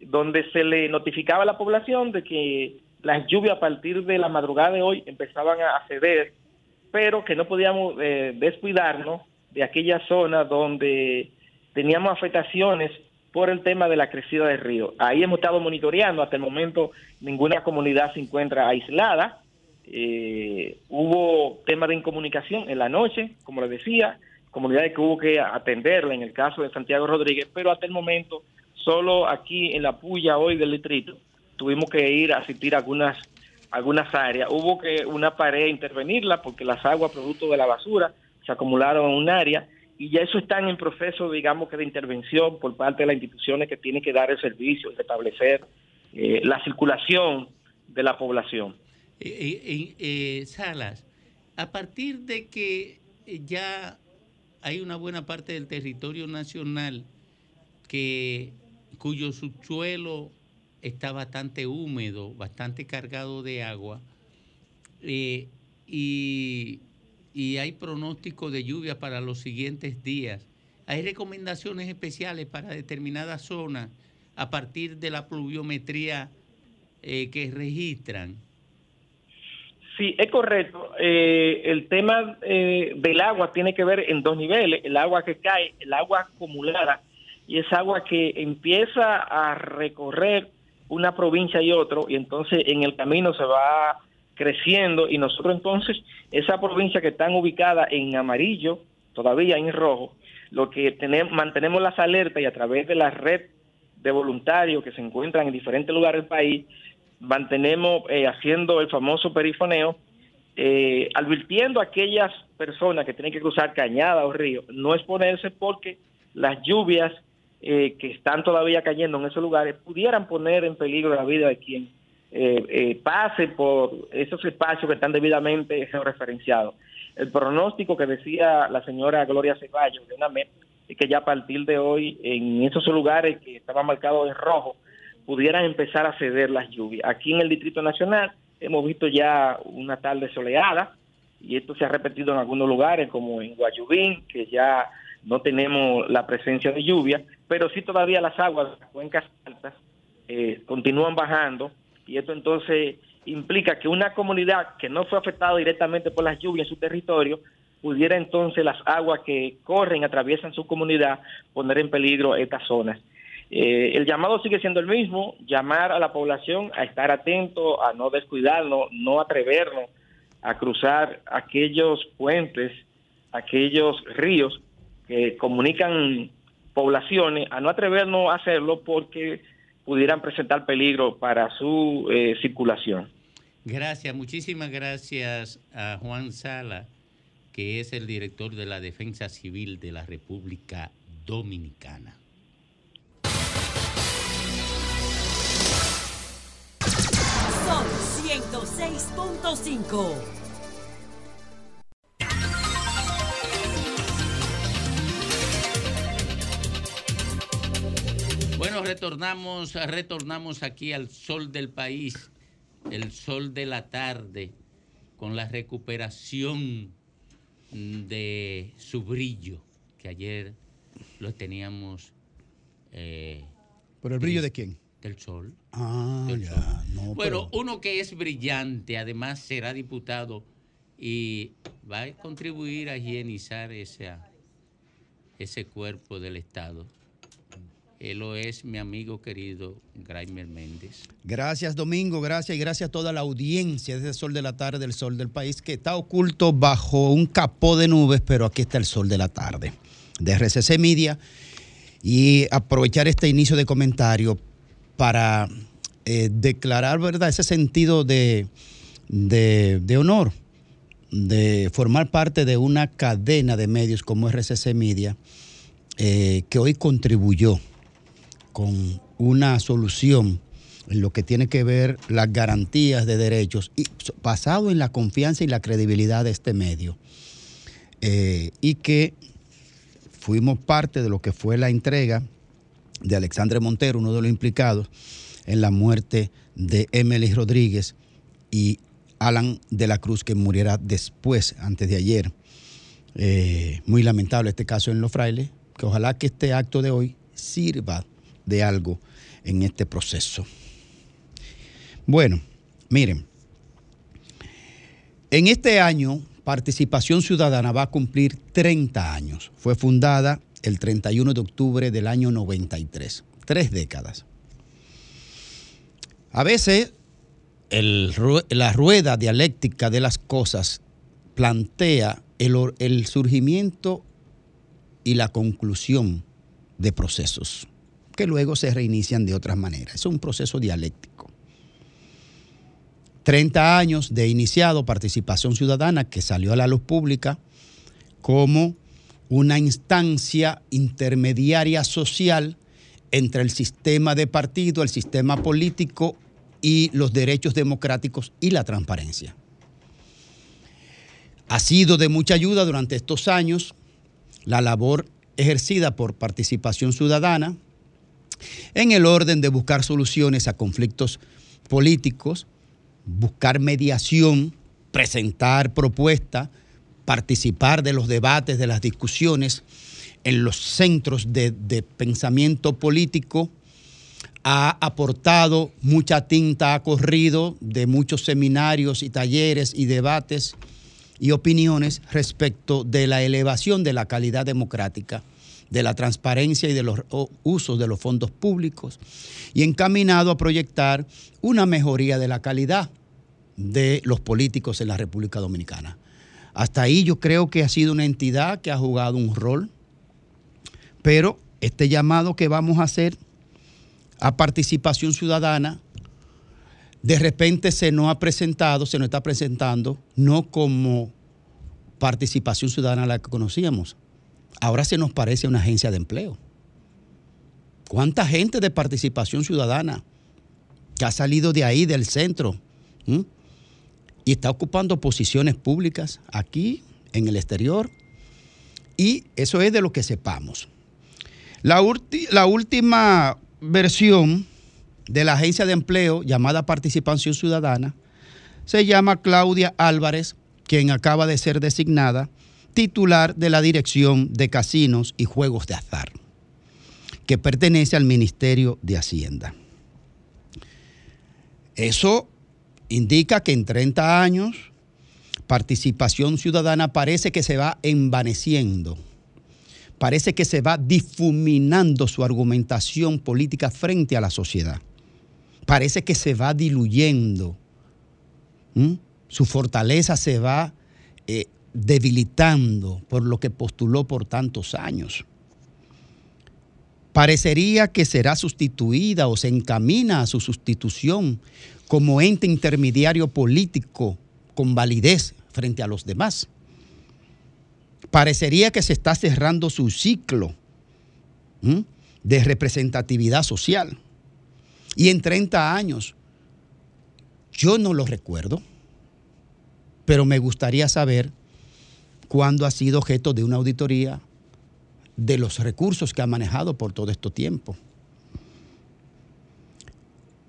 donde se le notificaba a la población de que las lluvias a partir de la madrugada de hoy empezaban a ceder, pero que no podíamos eh, descuidarnos de aquella zona donde teníamos afectaciones por el tema de la crecida del río. Ahí hemos estado monitoreando, hasta el momento ninguna comunidad se encuentra aislada. Eh, hubo temas de incomunicación en la noche, como les decía, comunidades que hubo que atenderla en el caso de Santiago Rodríguez, pero hasta el momento, solo aquí en la puya hoy del distrito, tuvimos que ir a asistir a algunas, algunas áreas. Hubo que una pared intervenirla porque las aguas producto de la basura se acumularon en un área y ya eso está en proceso, digamos que de intervención por parte de las instituciones que tienen que dar el servicio, establecer eh, la circulación de la población. Eh, eh, Salas, a partir de que ya hay una buena parte del territorio nacional que cuyo subsuelo está bastante húmedo, bastante cargado de agua, eh, y, hay pronóstico de lluvia para los siguientes días. Hay recomendaciones especiales para determinadas zonas a partir de la pluviometría eh, que registran. Sí, es correcto. Eh, el tema del agua tiene que ver en dos niveles. El agua que cae, el agua acumulada, y es agua que empieza a recorrer una provincia y otro, y entonces en el camino se va creciendo, y nosotros entonces, esa provincia que están ubicadas en amarillo, todavía en rojo, lo que tenemos, mantenemos las alertas y a través de la red de voluntarios que se encuentran en diferentes lugares del país, mantenemos eh, haciendo el famoso perifoneo, eh, advirtiendo a aquellas personas que tienen que cruzar cañada o río, no exponerse porque las lluvias eh, que están todavía cayendo en esos lugares pudieran poner en peligro la vida de quien eh, eh, pase por esos espacios que están debidamente georreferenciados. El pronóstico que decía la señora Gloria Ceballos de UNAMED es que ya a partir de hoy en esos lugares que estaban marcados en rojo pudieran empezar a ceder las lluvias. Aquí en el Distrito Nacional hemos visto ya una tarde soleada y esto se ha repetido en algunos lugares como en Guayubín, que ya no tenemos la presencia de lluvia, pero sí todavía las aguas de las cuencas altas eh, continúan bajando y esto entonces implica que una comunidad que no fue afectada directamente por las lluvias en su territorio pudiera entonces las aguas que corren, atraviesan su comunidad, poner en peligro estas zonas. Eh, el llamado sigue siendo el mismo, llamar a la población a estar atento, a no descuidarnos, no atrevernos a cruzar aquellos puentes, aquellos ríos que comunican poblaciones, a no atrevernos a hacerlo porque pudieran presentar peligro para su eh, circulación. Gracias, muchísimas gracias a Juan Sala, que es el director de la Defensa Civil de la República Dominicana. Sol 106.5. Bueno, retornamos, retornamos aquí al sol del país, el sol de la tarde, con la recuperación de su brillo, que ayer lo teníamos. eh, ¿Por el brillo de quién? Del sol. Ah, Del ya. sol. No, bueno, pero- uno que es brillante, además será diputado y va a contribuir a higienizar ese, ese cuerpo del Estado. Él lo es mi amigo querido Graimer Méndez. Gracias Domingo, gracias y gracias a toda la audiencia de ese Sol de la Tarde, del Sol del País, que está oculto bajo un capó de nubes, pero aquí está el Sol de la Tarde, de RCC Media. Y aprovechar este inicio de comentario para eh, declarar, ¿verdad?, ese sentido de, de, de honor, de formar parte de una cadena de medios como RCC Media, eh, que hoy contribuyó con una solución en lo que tiene que ver las garantías de derechos y basado en la confianza y la credibilidad de este medio. Eh, y que fuimos parte de lo que fue la entrega de Alexandre Montero, uno de los implicados en la muerte de Emily Rodríguez y Alan de la Cruz, que muriera después, antes de ayer. Eh, muy lamentable este caso en Los Frailes, que ojalá que este acto de hoy sirva de algo en este proceso. Bueno, Miren, en este año, Participación Ciudadana va a cumplir 30 años. Fue fundada el 31 de octubre del año 93. Tres décadas. A veces el la rueda dialéctica de las cosas plantea el, el surgimiento y la conclusión de procesos que luego se reinician de otras maneras. Es un proceso dialéctico. 30 años de iniciado participación ciudadana que salió a la luz pública como una instancia intermediaria social entre el sistema de partido, el sistema político y los derechos democráticos y la transparencia. Ha sido de mucha ayuda durante estos años la labor ejercida por participación ciudadana en el orden de buscar soluciones a conflictos políticos, buscar mediación, presentar propuestas, participar de los debates, de las discusiones en los centros de, pensamiento político, ha aportado mucha tinta, ha corrido de muchos seminarios y talleres y debates y opiniones respecto de la elevación de la calidad democrática, de la transparencia y de los usos de los fondos públicos, y encaminado a proyectar una mejoría de la calidad de los políticos en la República Dominicana. Hasta ahí yo creo que ha sido una entidad que ha jugado un rol, pero este llamado que vamos a hacer a participación ciudadana, de repente se nos ha presentado, se nos está presentando, no como participación ciudadana la que conocíamos. Ahora se nos parece una agencia de empleo. ¿Cuánta gente de participación ciudadana que ha salido de ahí, del centro, y está ocupando posiciones públicas aquí, en el exterior? Y eso es de lo que sepamos. La última versión de la agencia de empleo llamada Participación Ciudadana se llama Claudia Álvarez, quien acaba de ser designada titular de la Dirección de Casinos y Juegos de Azar, que pertenece al Ministerio de Hacienda. Eso indica que en 30 años participación ciudadana parece que se va envaneciendo parece que se va difuminando su argumentación política frente a la sociedad. Parece que se va diluyendo. Su fortaleza se va eh, debilitando por lo que postuló por tantos años. Parecería que será sustituida o se encamina a su sustitución como ente intermediario político con validez frente a los demás parecería que se está cerrando su ciclo de representatividad social. Y en 30 años, yo no lo recuerdo, pero me gustaría saber cuándo ha sido objeto de una auditoría de los recursos que ha manejado por todo este tiempo.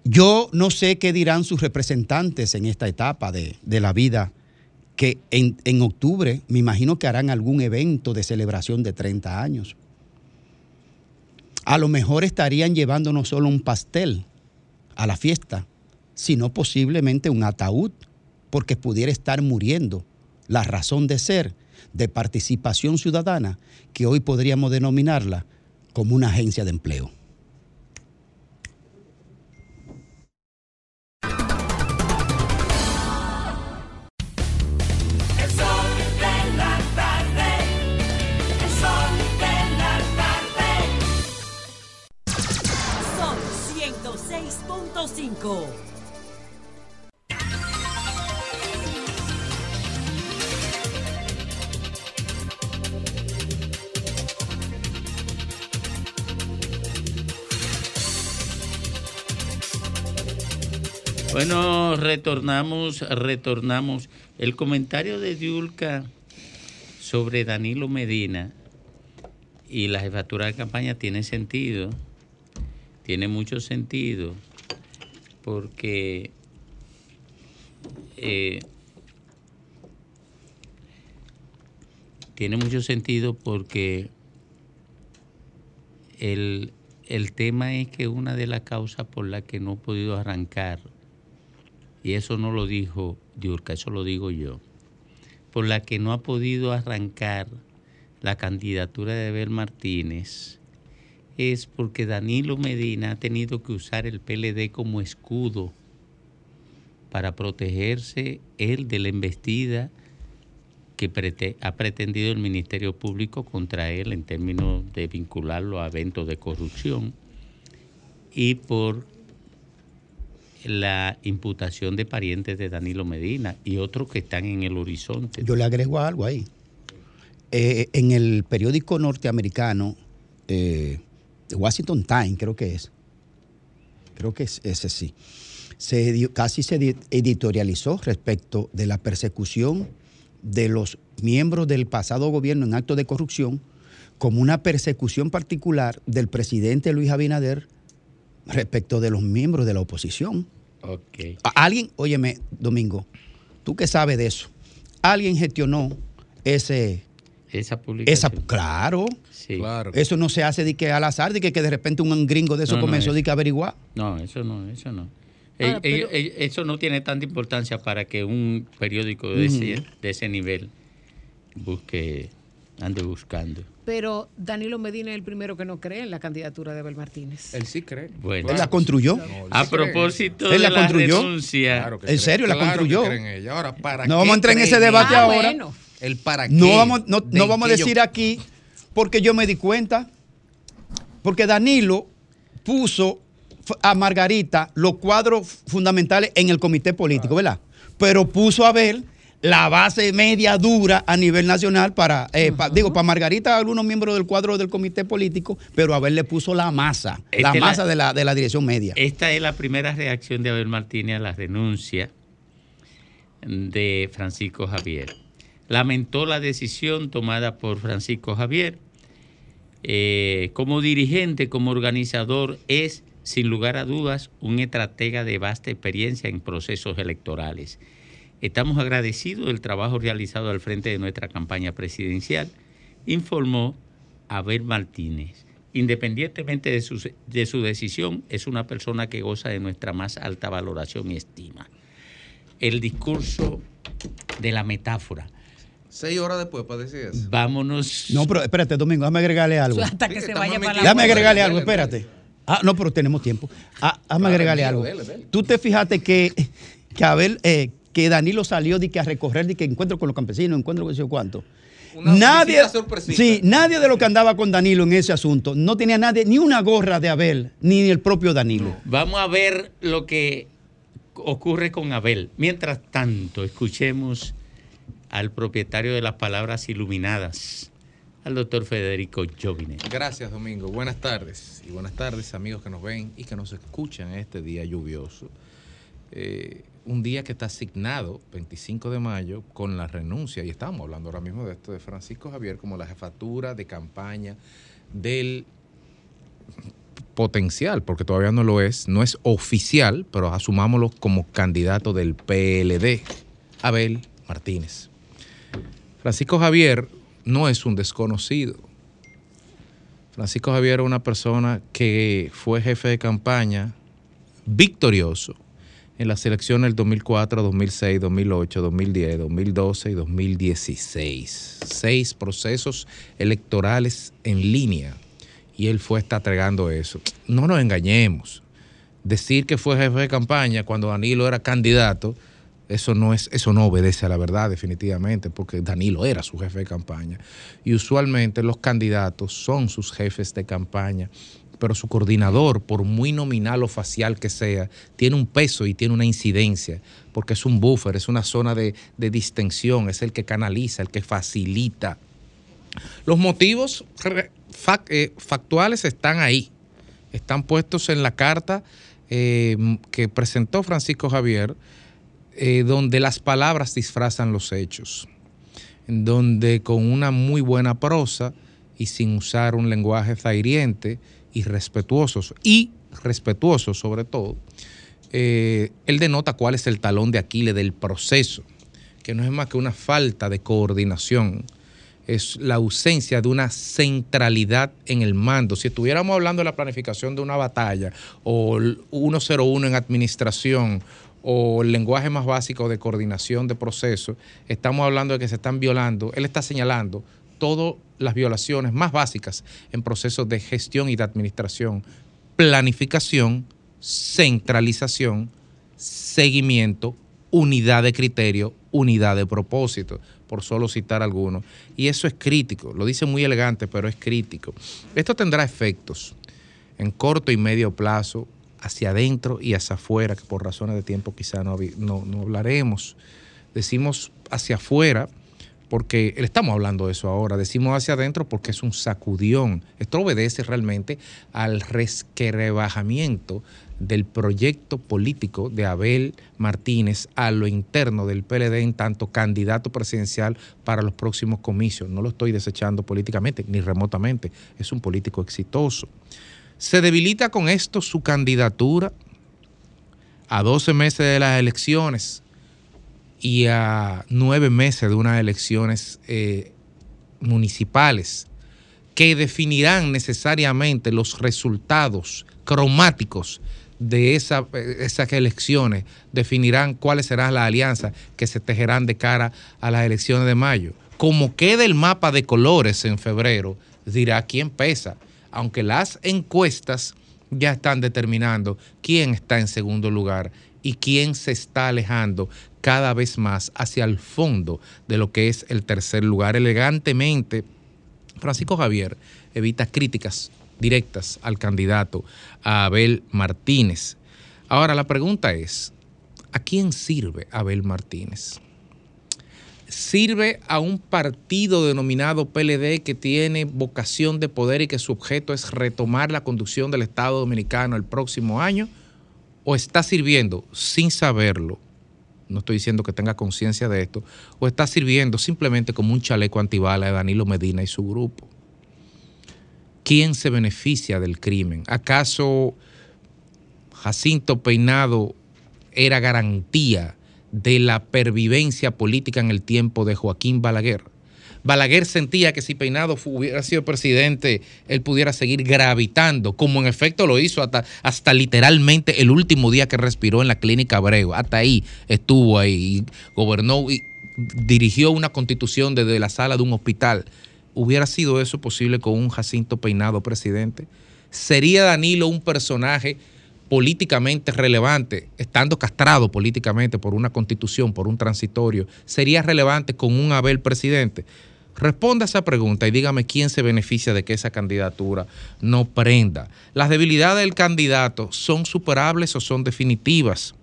Yo no sé qué dirán sus representantes en esta etapa de, de la vida que en, en octubre me imagino que harán algún evento de celebración de 30 años. A lo mejor estarían llevando no solo un pastel a la fiesta, sino posiblemente un ataúd, porque pudiera estar muriendo la razón de ser de participación ciudadana, que hoy podríamos denominarla como una agencia de empleo. Bueno, retornamos, retornamos. El comentario de Diulca sobre Danilo Medina y la jefatura de campaña tiene sentido, tiene mucho sentido, porque eh, tiene mucho sentido porque el, el tema es que una de las causas por las que no he podido arrancar y eso no lo dijo Diurca, eso lo digo yo, por la que no ha podido arrancar la candidatura de Abel Martínez es porque Danilo Medina ha tenido que usar el PLD como escudo para protegerse él de la embestida que ha pretendido el Ministerio Público contra él en términos de vincularlo a eventos de corrupción y por la imputación de parientes de Danilo Medina y otros que están en el horizonte. Yo le agrego algo ahí. Eh, en el periódico norteamericano, eh, Washington Times, creo que es, creo que es ese sí, se casi se edi- editorializó respecto de la persecución de los miembros del pasado gobierno en actos de corrupción como una persecución particular del presidente Luis Abinader respecto de los miembros de la oposición. Ok. Alguien, óyeme, Domingo, tú que sabes de eso, alguien gestionó ese... Esa publicación. Esa, claro. Sí. Eso no se hace de que al azar, de que, que de repente un gringo de eso No, no, comenzó es- de que averiguar. No, eso no, eso no. Ahora, Eh, pero- eh, eh, eso no tiene tanta importancia para que un periódico de, ese, de ese nivel busque, ande buscando. Pero Danilo Medina es el primero que no cree en la candidatura de Abel Martínez. Él sí cree. Bueno. Él la construyó. A propósito Él de la la construyó. renuncia. Claro que ¿En serio la Claro que construyó? cree en ella. Ahora, ¿para No qué vamos a entrar en ese debate ella? ahora. El para qué. No vamos, no, de no vamos a decir yo- aquí, porque yo me di cuenta, porque Danilo puso a Margarita los cuadros fundamentales en el comité político, ¿verdad? Pero puso a ver la base media dura a nivel nacional para, eh, pa- digo, para Margarita algunos miembros del cuadro del comité político, pero a ver le puso la masa, la Este la- masa de, la, de la dirección media. Esta es la primera reacción de Abel Martínez a la renuncia de Francisco Javier. Lamentó la decisión tomada por Francisco Javier. Eh, como dirigente, como organizador, es sin lugar a dudas un estratega de vasta experiencia en procesos electorales. Estamos agradecidos del trabajo realizado al frente de nuestra campaña presidencial, informó Abel Martínez. Independientemente de su, de su decisión, es una persona que goza de nuestra más alta valoración y estima. El discurso de la metáfora. Seis horas después para decir eso. Vámonos. No, pero espérate, Domingo, déjame agregarle algo. Hasta que se vaya para la Déjame agregarle algo, espérate. Ah, no, pero tenemos tiempo. Ah, déjame agregarle algo. Tú te fijaste que, que Abel, eh, que Danilo salió de que a recorrer, de que encuentro con los campesinos, encuentro con sé cuánto. nadie, visita sorpresita. sí, nadie de los que andaba con Danilo en ese asunto, no tenía nadie, ni una gorra de Abel, ni el propio Danilo. Vamos a ver lo que ocurre con Abel. Mientras tanto, escuchemos al propietario de las palabras iluminadas, al doctor Federico Jovine. Gracias, Domingo. Buenas tardes. Y buenas tardes, amigos que nos ven y que nos escuchan este día lluvioso. Eh, un día que está asignado, 25 de mayo, con la renuncia, y estamos hablando ahora mismo de esto, de Francisco Javier como la jefatura de campaña del potencial, porque todavía no lo es, no es oficial, pero asumámoslo como candidato del PLD, Abel Martínez. Francisco Javier no es un desconocido. Francisco Javier es una persona que fue jefe de campaña victorioso en las elecciones del 2004, 2006, 2008, 2010, 2012 y 2016. Seis procesos electorales en línea y él fue entregando eso. No nos engañemos. Decir que fue jefe de campaña cuando Danilo era candidato, eso no es, eso no obedece a la verdad definitivamente, porque Danilo era su jefe de campaña. Y usualmente los candidatos son sus jefes de campaña, pero su coordinador, por muy nominal o facial que sea, tiene un peso y tiene una incidencia, porque es un buffer, es una zona de, de distensión, es el que canaliza, el que facilita. Los motivos eh, factuales están ahí, están puestos en la carta eh, que presentó Francisco Javier, eh, donde las palabras disfrazan los hechos, donde con una muy buena prosa y sin usar un lenguaje zairiente y respetuoso, y respetuoso sobre todo, eh, él denota cuál es el talón de Aquiles del proceso, que no es más que una falta de coordinación, es la ausencia de una centralidad en el mando. Si estuviéramos hablando de la planificación de una batalla o el 101 en administración o el lenguaje más básico de coordinación de procesos, estamos hablando de que se están violando, él está señalando todas las violaciones más básicas en procesos de gestión y de administración, planificación, centralización, seguimiento, unidad de criterio, unidad de propósito, por solo citar algunos. Y eso es crítico, lo dice muy elegante, pero es crítico. Esto tendrá efectos en corto y medio plazo, hacia adentro y hacia afuera, que por razones de tiempo quizá no, no hablaremos. Decimos hacia afuera porque le estamos hablando de eso ahora, decimos hacia adentro porque es un sacudión. Esto obedece realmente al resquebrajamiento del proyecto político de Abel Martínez a lo interno del PLD en tanto candidato presidencial para los próximos comicios. No lo estoy desechando políticamente, ni remotamente. Es un político exitoso. Se debilita con esto su candidatura a 12 meses de las elecciones y a nueve meses de unas elecciones eh, municipales que definirán necesariamente los resultados cromáticos de esa- esas elecciones, definirán cuáles serán las alianzas que se tejerán de cara a las elecciones de mayo. Como quede el mapa de colores en febrero, dirá quién pesa, aunque las encuestas ya están determinando quién está en segundo lugar y quién se está alejando cada vez más hacia el fondo de lo que es el tercer lugar. Elegantemente, Francisco Javier evita críticas directas al candidato, a Abel Martínez. Ahora la pregunta es, ¿a quién sirve Abel Martínez? ¿Sirve a un partido denominado PLD que tiene vocación de poder y que su objeto es retomar la conducción del Estado Dominicano el próximo año? ¿O está sirviendo sin saberlo? No estoy diciendo que tenga conciencia de esto. ¿O está sirviendo simplemente como un chaleco antibala de Danilo Medina y su grupo? ¿Quién se beneficia del crimen? ¿Acaso Jacinto Peinado era garantía de la pervivencia política en el tiempo de Joaquín Balaguer? Balaguer sentía que si Peinado hubiera sido presidente, él pudiera seguir gravitando, como en efecto lo hizo hasta, hasta literalmente el último día que respiró en la clínica Abreu. Hasta ahí estuvo ahí, y gobernó y dirigió una constitución desde la sala de un hospital. ¿Hubiera sido eso posible con un Jacinto Peinado presidente? ¿Sería Danilo un personaje políticamente relevante, estando castrado políticamente por una constitución, por un transitorio? ¿Sería relevante con un Abel presidente? Responda esa pregunta y dígame quién se beneficia de que esa candidatura no prenda. ¿Las debilidades del candidato son superables o son definitivas?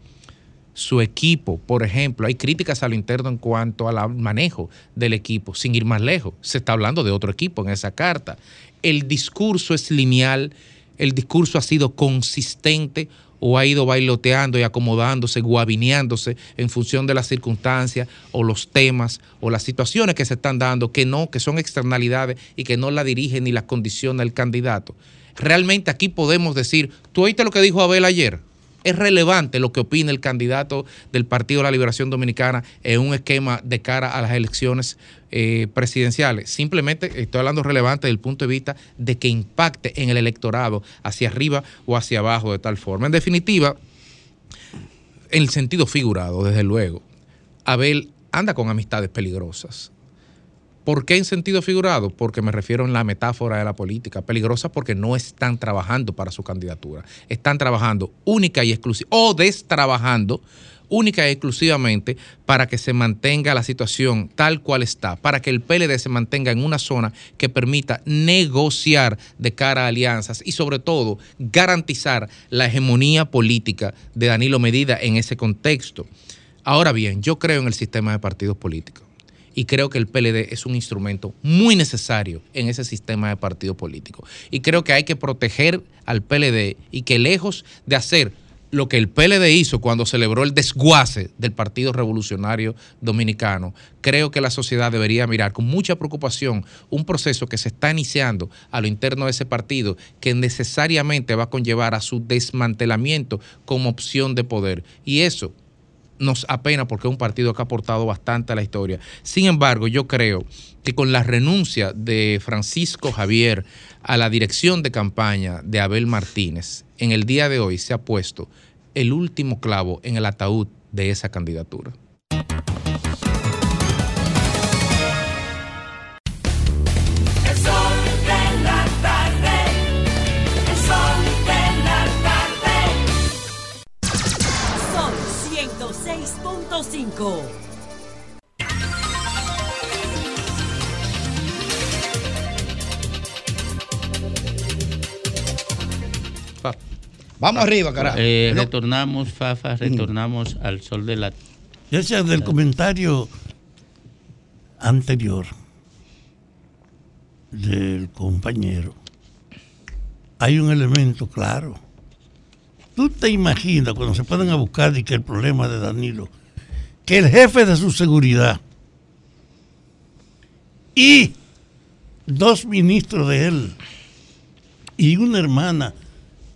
su equipo, por ejemplo, hay críticas a lo interno en cuanto al manejo del equipo, sin ir más lejos. Se está hablando de otro equipo en esa carta. El discurso es lineal, el discurso ha sido consistente o ha ido bailoteando y acomodándose, guabineándose en función de las circunstancias o los temas o las situaciones que se están dando, que no, que son externalidades y que no la dirigen ni las condiciona el candidato. Realmente aquí podemos decir, ¿tú oíste lo que dijo Abel ayer? Es relevante lo que opina el candidato del Partido de la Liberación Dominicana en un esquema de cara a las elecciones eh, presidenciales. Simplemente estoy hablando relevante desde el punto de vista de que impacte en el electorado hacia arriba o hacia abajo de tal forma. En definitiva, en el sentido figurado, desde luego, Abel anda con amistades peligrosas. ¿Por qué en sentido figurado? Porque me refiero en la metáfora de la política. Peligrosa porque no están trabajando para su candidatura. Están trabajando única y exclusiva, o destrabajando única y exclusivamente para que se mantenga la situación tal cual está, para que el PLD se mantenga en una zona que permita negociar de cara a alianzas y sobre todo garantizar la hegemonía política de Danilo Medida en ese contexto. Ahora bien, yo creo en el sistema de partidos políticos y creo que el PLD es un instrumento muy necesario en ese sistema de partido político. Y creo que hay que proteger al PLD y que lejos de hacer lo que el PLD hizo cuando celebró el desguace del Partido Revolucionario Dominicano, creo que la sociedad debería mirar con mucha preocupación un proceso que se está iniciando a lo interno de ese partido que necesariamente va a conllevar a su desmantelamiento como opción de poder. Y eso nos apena porque es un partido que ha aportado bastante a la historia. Sin embargo, yo creo que con la renuncia de Francisco Javier a la dirección de campaña de Abel Martínez, en el día de hoy se ha puesto el último clavo en el ataúd de esa candidatura. Sol 106.5. Vamos arriba, carajo. Eh, No. Retornamos, Fafa, retornamos al sol de la... Ya sea del comentario anterior del compañero, hay un elemento claro. Tú te imaginas cuando se pueden a buscar y que el problema de Danilo, que el jefe de su seguridad y dos ministros de él y una hermana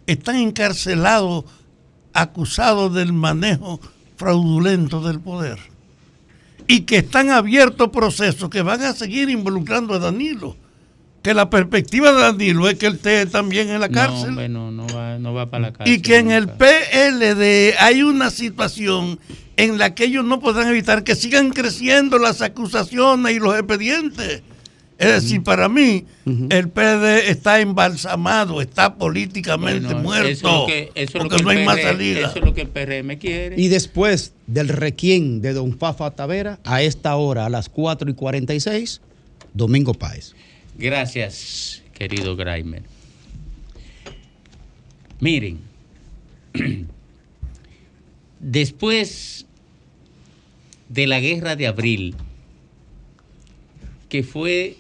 están encarcelados acusados del manejo fraudulento del poder y que están abiertos procesos que van a seguir involucrando a Danilo. Que la perspectiva de Danilo es que él esté también en la No, cárcel. hombre, no, no va, no va para la cárcel. Y que en el. PLD hay una situación en la que ellos no podrán evitar que sigan creciendo las acusaciones y los expedientes. Es decir, para mí, el PLD está embalsamado, está políticamente Bueno, muerto, eso es lo que- eso es lo porque que no hay más salida. Eso es lo que el PRM quiere. Y después del requiem de Don Fafa Tavera, a esta hora, a las 4 y 46, Domingo Páez. Gracias, querido Graimer. Miren, <clears throat> después de la guerra de abril, que fue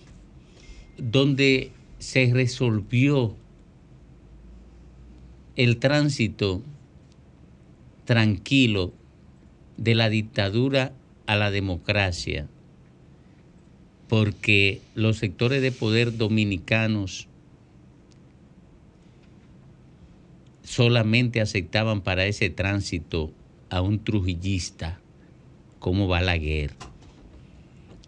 donde se resolvió el tránsito tranquilo de la dictadura a la democracia, porque los sectores de poder dominicanos solamente aceptaban para ese tránsito a un trujillista como Balaguer.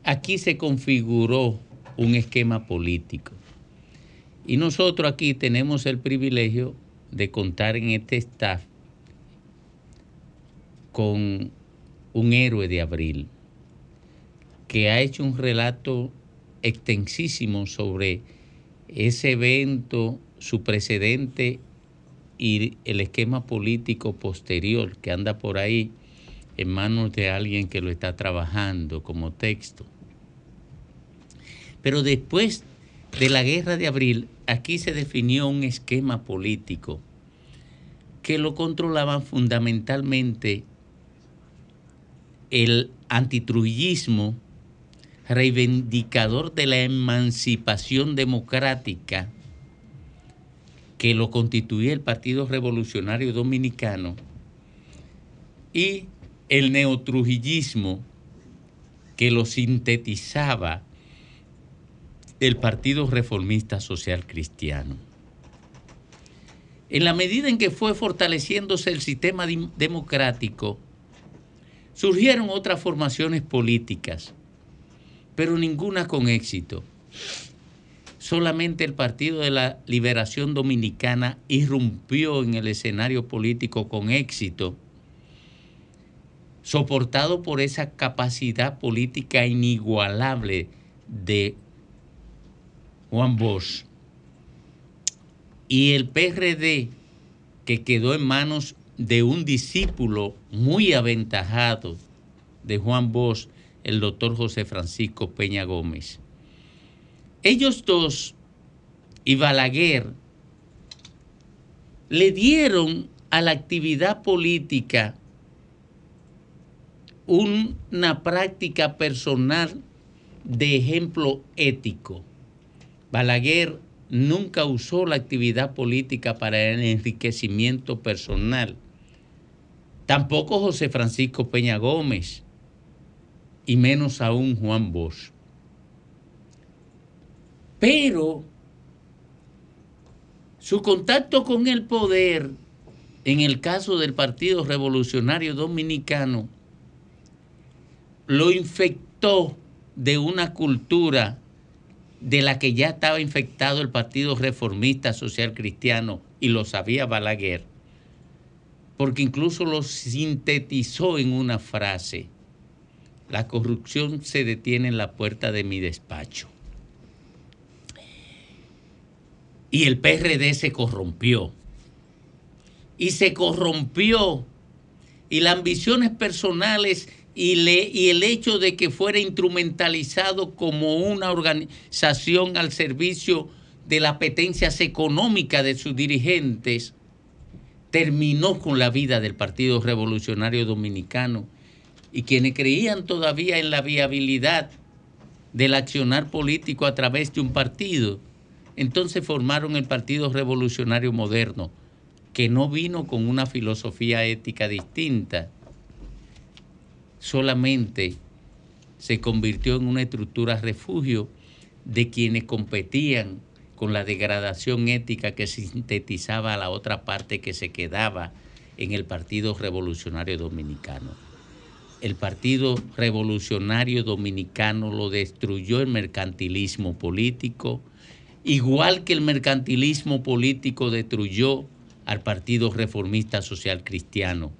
Aquí se configuró un esquema político. Y nosotros aquí tenemos el privilegio de contar en este staff con un héroe de abril que ha hecho un relato extensísimo sobre ese evento, su precedente y el esquema político posterior que anda por ahí en manos de alguien que lo está trabajando como texto. Pero después de la guerra de abril, aquí se definió un esquema político que lo controlaban fundamentalmente el antitrujillismo reivindicador de la emancipación democrática que lo constituía el Partido Revolucionario Dominicano y el neotrujillismo que lo sintetizaba el Partido Reformista Social Cristiano. En la medida en que fue fortaleciéndose el sistema democrático, surgieron otras formaciones políticas, pero ninguna con éxito. Solamente el Partido de la Liberación Dominicana irrumpió en el escenario político con éxito, soportado por esa capacidad política inigualable de Juan Bosch. Y el PRD, que quedó en manos de un discípulo muy aventajado de Juan Bosch, el doctor José Francisco Peña Gómez. Ellos dos y Balaguer le dieron a la actividad política una práctica personal de ejemplo ético. Balaguer nunca usó la actividad política para el enriquecimiento personal. Tampoco José Francisco Peña Gómez y menos aún Juan Bosch. Pero su contacto con el poder, en el caso del Partido Revolucionario Dominicano, lo infectó de una cultura de la que ya estaba infectado el Partido Reformista Social Cristiano y lo sabía Balaguer, porque incluso lo sintetizó en una frase. La corrupción se detiene en la puerta de mi despacho. Y el PRD se corrompió. Y se corrompió. Y las ambiciones personales y, el hecho de que fuera instrumentalizado como una organización al servicio de las apetencias económicas de sus dirigentes, terminó con la vida del Partido Revolucionario Dominicano. Y quienes creían todavía en la viabilidad del accionar político a través de un partido, entonces formaron el Partido Revolucionario Moderno, que no vino con una filosofía ética distinta, solamente se convirtió en una estructura refugio de quienes competían con la degradación ética que sintetizaba a la otra parte que se quedaba en el Partido Revolucionario Dominicano. El Partido Revolucionario Dominicano lo destruyó el mercantilismo político, igual que el mercantilismo político destruyó al Partido Reformista Social Cristiano.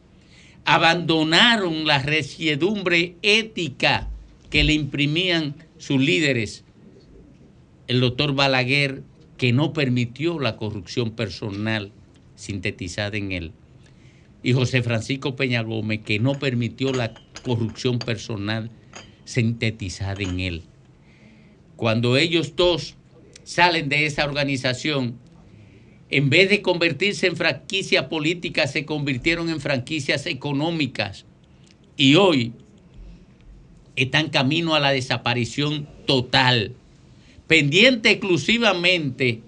Abandonaron la resiedumbre ética que le imprimían sus líderes el doctor Balaguer, que no permitió la corrupción personal sintetizada en él, y José Francisco Peña Gómez, que no permitió la corrupción personal sintetizada en él. Cuando ellos dos salen de esa organización, en vez de convertirse en franquicia política, se convirtieron en franquicias económicas. Y hoy están camino a la desaparición total pendiente exclusivamente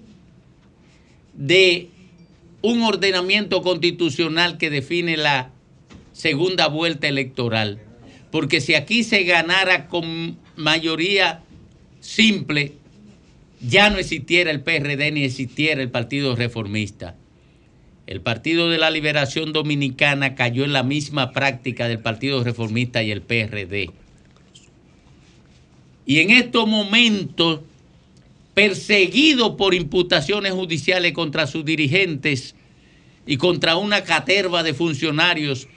de un ordenamiento constitucional que define la segunda vuelta electoral. Porque si aquí se ganara con mayoría simple, ya no existiera el PRD ni existiera el Partido Reformista. El Partido de la Liberación Dominicana cayó en la misma práctica del Partido Reformista y el PRD. Y en estos momentos perseguido por imputaciones judiciales contra sus dirigentes y contra una caterva de funcionarios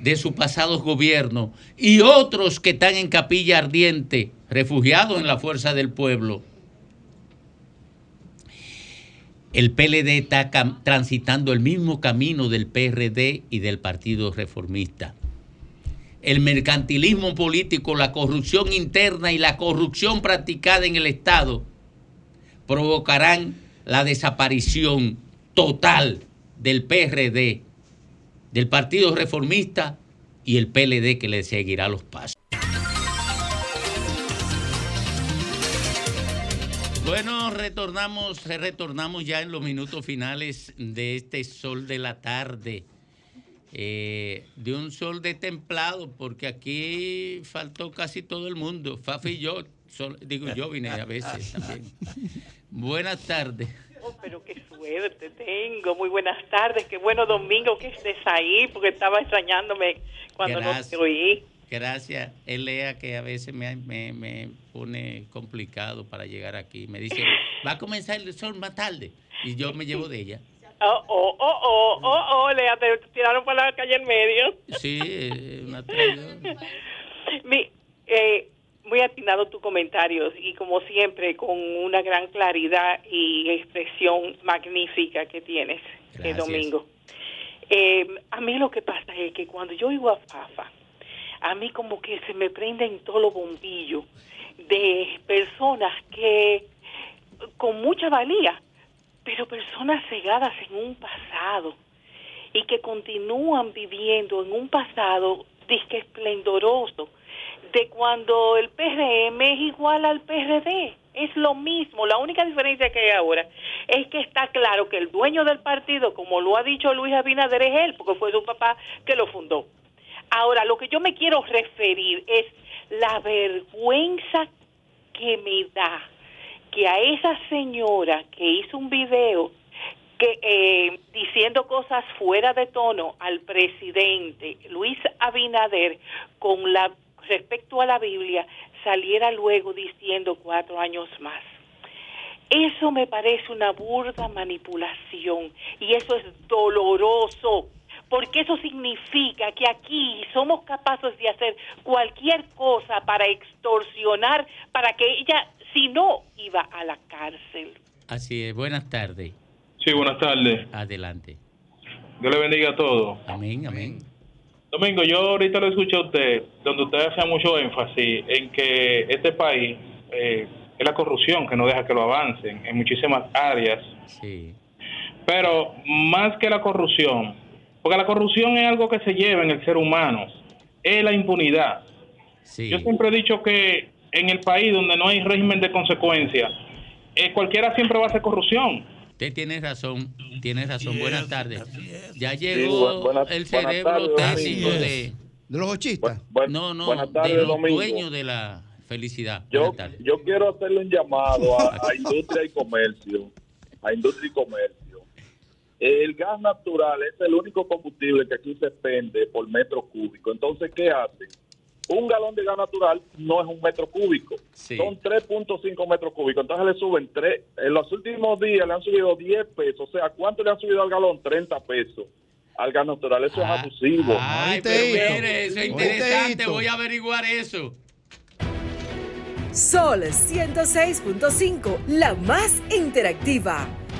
de su pasado gobierno y otros que están en capilla ardiente, refugiados en la fuerza del pueblo. El PLD está transitando el mismo camino del PRD y del Partido Reformista. El mercantilismo político, la corrupción interna y la corrupción practicada en el Estado provocarán la desaparición total del PRD, del Partido Reformista y el PLD que le seguirá los pasos. Bueno, retornamos, retornamos ya en los minutos finales de este sol de la tarde. Eh, de un sol de templado, porque aquí faltó casi todo el mundo. Fafi y yo, sol- digo yo vine a veces también. Buenas tardes. Oh, pero qué suerte tengo. Muy buenas tardes. Qué bueno domingo que estés ahí, porque estaba extrañándome cuando no Gracias. te oí. Gracias. Él lea que a veces me, me, me pone complicado para llegar aquí. Me dice, va a comenzar el sol más tarde. Y yo me llevo de ella. Oh, oh, oh, oh, oh, oh, Lea, te tiraron por la calle en medio. Sí, eh, una. <laughs> Mi- eh, muy atinado tu comentario y como siempre con una gran claridad y expresión magnífica que tienes, eh. Domingo. Eh, a mí lo que pasa es que cuando yo oigo a Fafa, a mí como que se me prenden todos los bombillos de personas que con mucha valía, pero personas cegadas en un pasado y que continúan viviendo en un pasado disque esplendoroso de cuando el PRM es igual al PRD. Es lo mismo. La única diferencia que hay ahora es que está claro que el dueño del partido, como lo ha dicho Luis Abinader, es él, porque fue su papá que lo fundó. Ahora, lo que yo me quiero referir es la vergüenza que me da que a esa señora que hizo un video que eh, diciendo cosas fuera de tono al presidente Luis Abinader con la respecto a la Biblia saliera luego diciendo cuatro años más. Eso me parece una burda manipulación y eso es doloroso porque eso significa que aquí somos capaces de hacer cualquier cosa para extorsionar, para que ella, si no, iba a la cárcel. Así es, buenas tardes. Sí, buenas tardes. Adelante. Dios le bendiga a todos. Amén, amén. Domingo, yo ahorita lo escuché a usted, donde usted hacía mucho énfasis en que este país eh, es la corrupción que no deja que lo avancen en muchísimas áreas. Sí. Pero más que la corrupción, porque la corrupción es algo que se lleva en el ser humano, es la impunidad. Yo siempre he dicho que en el país donde no hay régimen de consecuencia, eh, cualquiera siempre va a hacer corrupción. Usted tiene razón, tiene razón. buenas tardes. Ya bu- llegó buenas- el buenas cerebro técnico de... ¿De los ochistas? No, no, buenas tardes, de los Domingo. dueños de la felicidad. Yo, yo quiero hacerle un llamado a, a <laughs> industria y comercio, a industria y comercio. El gas natural es el único combustible que aquí se expende por metro cúbico. Entonces, ¿qué hace? Un galón de gas natural no es un metro cúbico, son 3.5 metros cúbicos. Entonces le suben tres, en los últimos días le han subido 10 pesos. O sea, ¿cuánto le han subido al galón? 30 pesos al gas natural. Eso es abusivo. Ay, pero mire, eso es interesante. Voy a averiguar eso. Sol 106.5, la más interactiva.